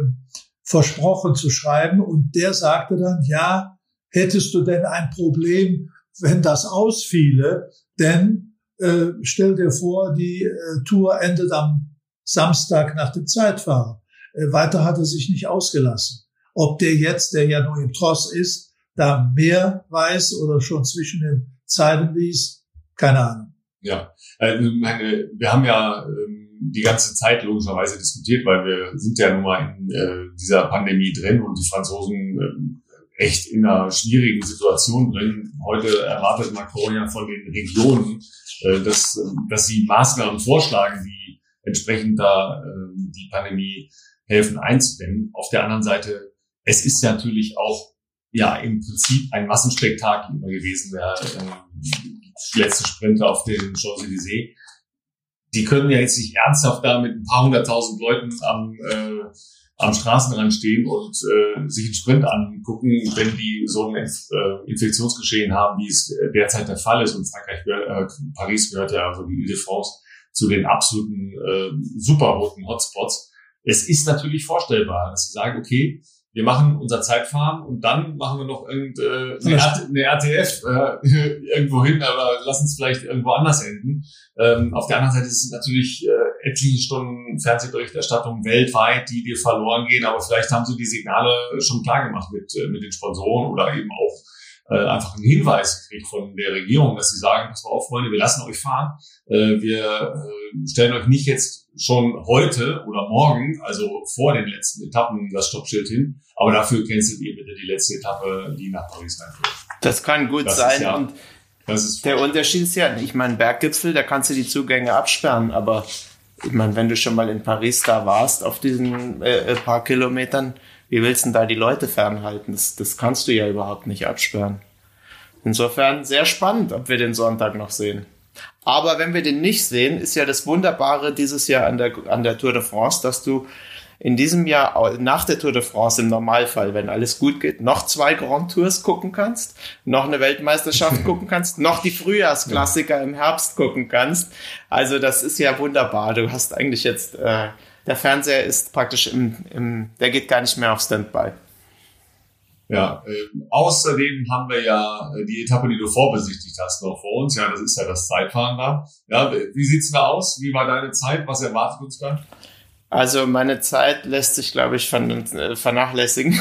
versprochen zu schreiben. Und der sagte dann, ja, hättest du denn ein Problem, wenn das ausfiele? Denn äh, stell dir vor, die äh, Tour endet am Samstag nach dem Zeitfahren. Äh, weiter hat er sich nicht ausgelassen. Ob der jetzt, der ja nur im Tross ist, da mehr weiß oder schon zwischen den Zeilen liest, keine Ahnung. Ja, äh, meine, wir haben ja ähm die ganze Zeit logischerweise diskutiert, weil wir sind ja nun mal in äh, dieser Pandemie drin und die Franzosen äh, echt in einer schwierigen Situation drin. Heute erwartet Macron ja von den Regionen, äh, dass, dass sie Maßnahmen vorschlagen, die entsprechend da äh, die Pandemie helfen einzudämmen. Auf der anderen Seite, es ist ja natürlich auch ja im Prinzip ein Massenspektakel immer gewesen, der äh, letzte Sprinter auf den Champs-Élysées die können ja jetzt nicht ernsthaft da mit ein paar hunderttausend Leuten am, äh, am Straßenrand stehen und äh, sich einen Sprint angucken, wenn die so ein Inf äh, Infektionsgeschehen haben, wie es derzeit der Fall ist. Und Frankreich, äh, Paris gehört ja, also die Ile-de-France zu den absoluten äh, super roten Hotspots. Es ist natürlich vorstellbar, dass sie sagen, okay, wir machen unser Zeitfahren und dann machen wir noch irgendeine äh, eine RTF äh, irgendwo hin, aber lass uns vielleicht irgendwo anders enden. Ähm, auf der anderen Seite sind natürlich äh, etliche Stunden Fernsehberichterstattung weltweit, die dir verloren gehen, aber vielleicht haben sie die Signale schon klar gemacht mit, äh, mit den Sponsoren oder eben auch äh, einfach einen Hinweis gekriegt von der Regierung, dass sie sagen, pass mal auf, Freunde, wir lassen euch fahren. Äh, wir äh, stellen euch nicht jetzt schon heute oder morgen, also vor den letzten Etappen, das Stoppschild hin, aber dafür cancelt ihr bitte die letzte Etappe, die nach Paris reinführt. Das kann gut Das sein. ja- und der Unterschied ist ja, ich meine, Berggipfel, da kannst du die Zugänge absperren, aber ich meine, wenn du schon mal in Paris da warst, auf diesen äh, äh, paar Kilometern, wie willst du denn da die Leute fernhalten? Das, das kannst du ja überhaupt nicht absperren. Insofern sehr spannend, ob wir den Sonntag noch sehen. Aber wenn wir den nicht sehen, ist ja das Wunderbare dieses Jahr an der, an der Tour de France, dass du in diesem Jahr nach der Tour de France im Normalfall, wenn alles gut geht, noch zwei Grand Tours gucken kannst, noch eine Weltmeisterschaft gucken kannst, noch die Frühjahrsklassiker im Herbst gucken kannst. Also das ist ja wunderbar. Du hast eigentlich jetzt, äh, der Fernseher ist praktisch im, im, der geht gar nicht mehr auf Standby. Ja, ähm, außerdem haben wir ja äh, die Etappe, die du vorbesichtigt hast, noch vor uns. Ja, das ist ja das Zeitfahren da. Ja, wie sieht's da aus? Wie war deine Zeit? Was erwartet uns da? Also meine Zeit lässt sich, glaube ich, äh, vernachlässigen.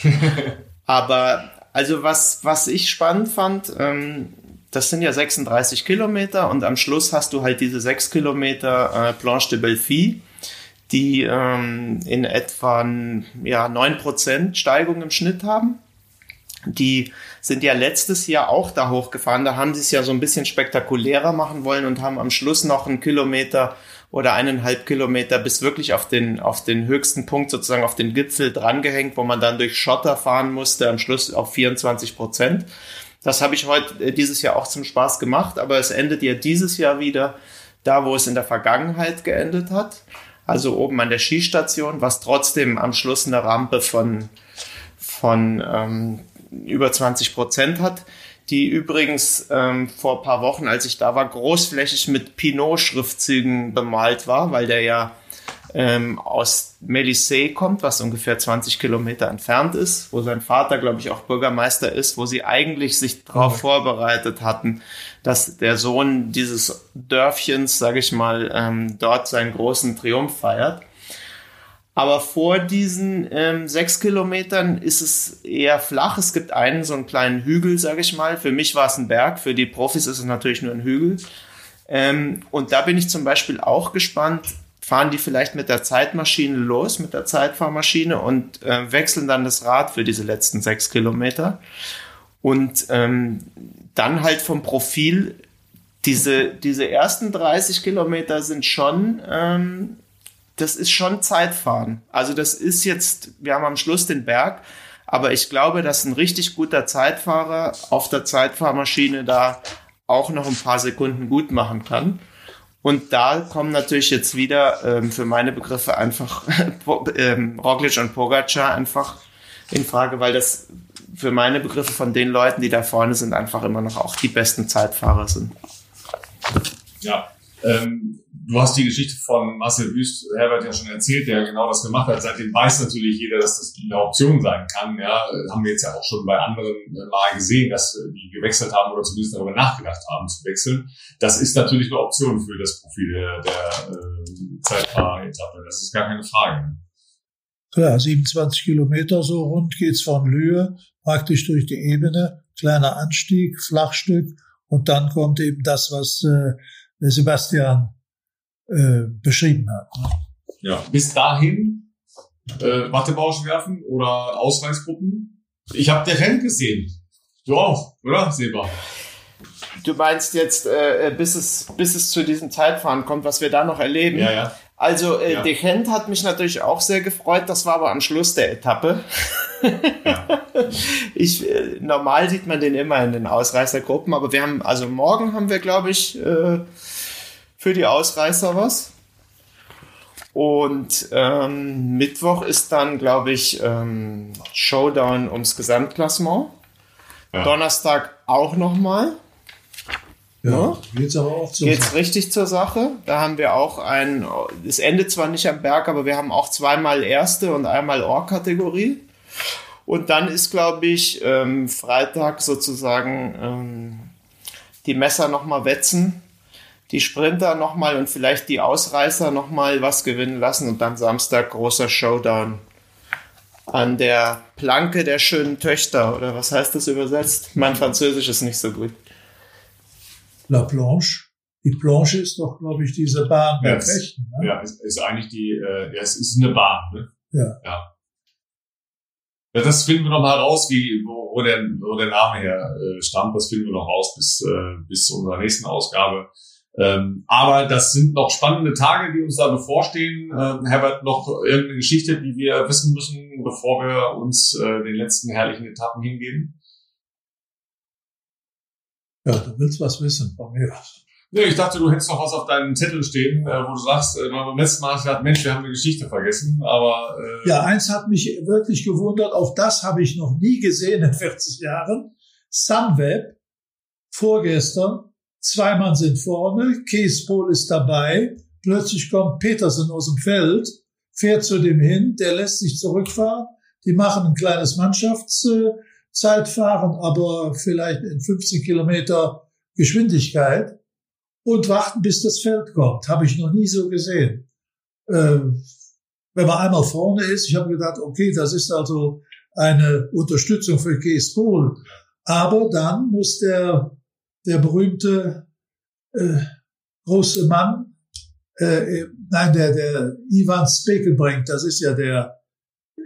Aber also was, was ich spannend fand, ähm, das sind ja 36 Kilometer und am Schluss hast du halt diese 6 Kilometer äh, Planche de Belfi, die ähm, in etwa ja, 9% Steigung im Schnitt haben. Die sind ja letztes Jahr auch da hochgefahren. Da haben sie es ja so ein bisschen spektakulärer machen wollen und haben am Schluss noch einen Kilometer oder eineinhalb Kilometer bis wirklich auf den, auf den höchsten Punkt, sozusagen auf den Gipfel drangehängt, wo man dann durch Schotter fahren musste, am Schluss auf 24 Prozent. Das habe ich heute äh, dieses Jahr auch zum Spaß gemacht, aber es endet ja dieses Jahr wieder da, wo es in der Vergangenheit geendet hat. Also oben an der Skistation, was trotzdem am Schluss eine Rampe von, von ähm, über 20 Prozent hat, die übrigens ähm, vor ein paar Wochen, als ich da war, großflächig mit Pinot-Schriftzügen bemalt war, weil der ja ähm, aus Melissey kommt, was ungefähr 20 Kilometer entfernt ist, wo sein Vater, glaube ich, auch Bürgermeister ist, wo sie eigentlich sich darauf vorbereitet hatten, dass der Sohn dieses Dörfchens, sage ich mal, ähm, dort seinen großen Triumph feiert. Aber vor diesen ähm, sechs Kilometern ist es eher flach. Es gibt einen so einen kleinen Hügel, sage ich mal. Für mich war es ein Berg, für die Profis ist es natürlich nur ein Hügel. Ähm, und da bin ich zum Beispiel auch gespannt, fahren die vielleicht mit der Zeitmaschine los, mit der Zeitfahrmaschine und äh, wechseln dann das Rad für diese letzten sechs Kilometer. Und ähm, dann halt vom Profil, diese, diese ersten 30 Kilometer sind schon ähm, das ist schon Zeitfahren. Also das ist jetzt, wir haben am Schluss den Berg, aber ich glaube, dass ein richtig guter Zeitfahrer auf der Zeitfahrmaschine da auch noch ein paar Sekunden gut machen kann. Und da kommen natürlich jetzt wieder ähm, für meine Begriffe einfach ähm, Roglic und Pogacar einfach in Frage, weil das für meine Begriffe von den Leuten, die da vorne sind, einfach immer noch auch die besten Zeitfahrer sind. Ja, ähm, du hast die Geschichte von Marcel Wüst, Herbert ja schon erzählt, der genau das gemacht hat. Seitdem weiß natürlich jeder, dass das eine Option sein kann. Ja, haben wir jetzt ja auch schon bei anderen äh, mal gesehen, dass die gewechselt haben oder zumindest darüber nachgedacht haben zu wechseln. Das ist natürlich eine Option für das Profil der, der äh, Zeitfahretappe. Das ist gar keine Frage. Klar, 27 Kilometer so rund geht's von Lühe praktisch durch die Ebene, kleiner Anstieg, Flachstück und dann kommt eben das, was äh, Sebastian äh, beschrieben hat. Ne? Ja, bis dahin äh, Wattebausch werfen oder Ausreißgruppen. Ich habe der Rent gesehen. Du auch, oder, Seba? Du meinst jetzt, äh, bis, es, bis es zu diesem Zeitfahren kommt, was wir da noch erleben? Ja, ja. Also, äh, Ja. De Gent hat mich natürlich auch sehr gefreut. Das war aber am Schluss der Etappe. ja. Ich, äh, normal sieht man den immer in den Ausreißergruppen, aber wir haben, also morgen haben wir, glaube ich, äh, für die Ausreißer was. Und ähm, Mittwoch ist dann, glaube ich, ähm, Showdown ums Gesamtklassement. Ja. Donnerstag auch nochmal. Ja, geht's aber auch zur geht's Sache. richtig zur Sache. Da haben wir auch ein, es endet zwar nicht am Berg, aber wir haben auch zweimal erste und einmal Or-Kategorie. Und dann ist, glaube ich, ähm, Freitag sozusagen ähm, die Messer nochmal wetzen, die Sprinter nochmal und vielleicht die Ausreißer nochmal was gewinnen lassen und dann Samstag großer Showdown an der Planke der schönen Töchter. Oder was heißt das übersetzt? Mein Französisch ist nicht so gut. La Planche. Die Planche ist doch, glaube ich, diese Bahn ja, der Fechten. Ne? Ja, ist, ist eigentlich die, äh, ja, es ist eine Bahn. Ne? Ja. ja. Ja, das finden wir noch mal raus, wie, wo, wo, der, wo der Name her äh, stammt. Das finden wir noch raus bis, äh, bis zu unserer nächsten Ausgabe. Ähm, aber das sind noch spannende Tage, die uns da bevorstehen. Ähm, Herbert, noch irgendeine Geschichte, die wir wissen müssen, bevor wir uns äh, den letzten herrlichen Etappen hingeben? Ja, du willst was wissen von mir. Nee, ich dachte, du hättest noch was auf deinem Zettel stehen, äh, wo du sagst, äh, beim letzten Mal hast du gesagt, Mensch, wir haben eine Geschichte vergessen, aber... Äh ja, eins hat mich wirklich gewundert, auch das habe ich noch nie gesehen in 40 Jahren. Sunweb, vorgestern, zwei Mann sind vorne, Keespol ist dabei, plötzlich kommt Petersen aus dem Feld, fährt zu dem hin, der lässt sich zurückfahren, die machen ein kleines Mannschaftszeitfahren, aber vielleicht in 15 Kilometer Geschwindigkeit und warten, bis das Feld kommt. Habe ich noch nie so gesehen. Ähm, wenn man einmal vorne ist, ich habe gedacht, okay, das ist also eine Unterstützung für Kees Pohl. Aber dann muss der, der berühmte äh, große Mann, äh, nein, der, der Ivan Spekelbrink, das ist ja der,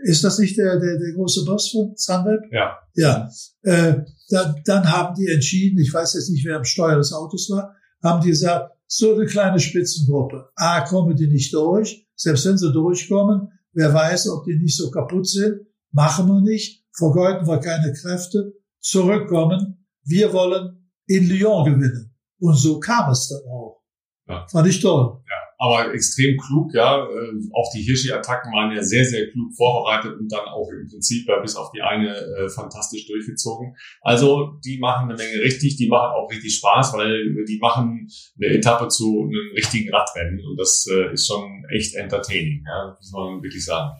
ist das nicht der, der, der große Boss von Sunweb? Ja. Ja. Äh, dann, dann haben die entschieden, ich weiß jetzt nicht, wer am Steuer des Autos war, haben die gesagt, so eine kleine Spitzengruppe. A, kommen die nicht durch. Selbst wenn sie durchkommen, wer weiß, ob die nicht so kaputt sind. Machen wir nicht. Vergeuden wir keine Kräfte. Zurückkommen. Wir wollen in Lyon gewinnen. Und so kam es dann auch. Ja. Fand ich toll. Ja aber extrem klug, ja. Äh, auch die Hirschi-Attacken waren ja sehr, sehr klug vorbereitet und dann auch im Prinzip ja, bis auf die eine äh, fantastisch durchgezogen. Also die machen eine Menge richtig, die machen auch richtig Spaß, weil die machen eine Etappe zu einem richtigen Radrennen und das äh, ist schon echt entertaining, ja, muss man wirklich sagen.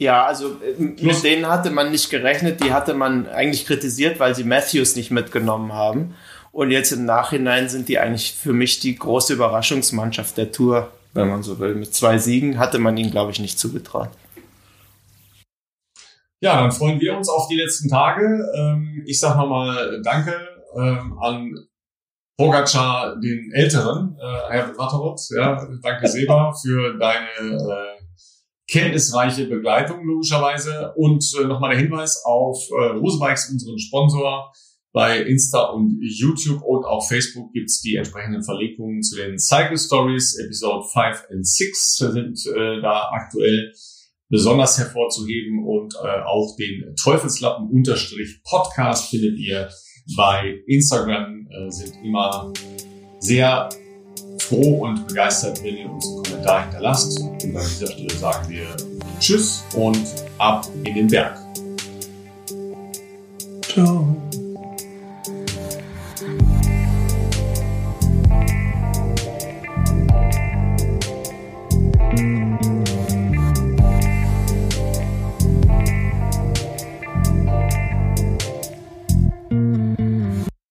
Ja, also äh, mit denen hatte man nicht gerechnet, die hatte man eigentlich kritisiert, weil sie Matthews nicht mitgenommen haben. Und jetzt im Nachhinein sind die eigentlich für mich die große Überraschungsmannschaft der Tour, wenn man so will. Mit zwei Siegen hatte man ihnen, glaube ich, nicht zugetraut. Ja, dann freuen wir uns auf die letzten Tage. Ähm, ich sage nochmal Danke ähm, an Pogacar, den Älteren, äh, Herbert Watterotz. Ja, danke Seba für deine äh, kenntnisreiche Begleitung logischerweise. Und äh, nochmal der Hinweis auf Rosebikes, unseren Sponsor. Bei Insta und YouTube und auch Facebook gibt's die entsprechenden Verlinkungen zu den Cycle Stories. Episode 5 und 6 sind äh, da aktuell besonders hervorzuheben und äh, auch den Teufelslappen-Podcast findet ihr bei Instagram. Äh, sind immer sehr froh und begeistert, wenn ihr uns einen Kommentar hinterlasst. Und an dieser Stelle sagen wir Tschüss und ab in den Berg. Ciao.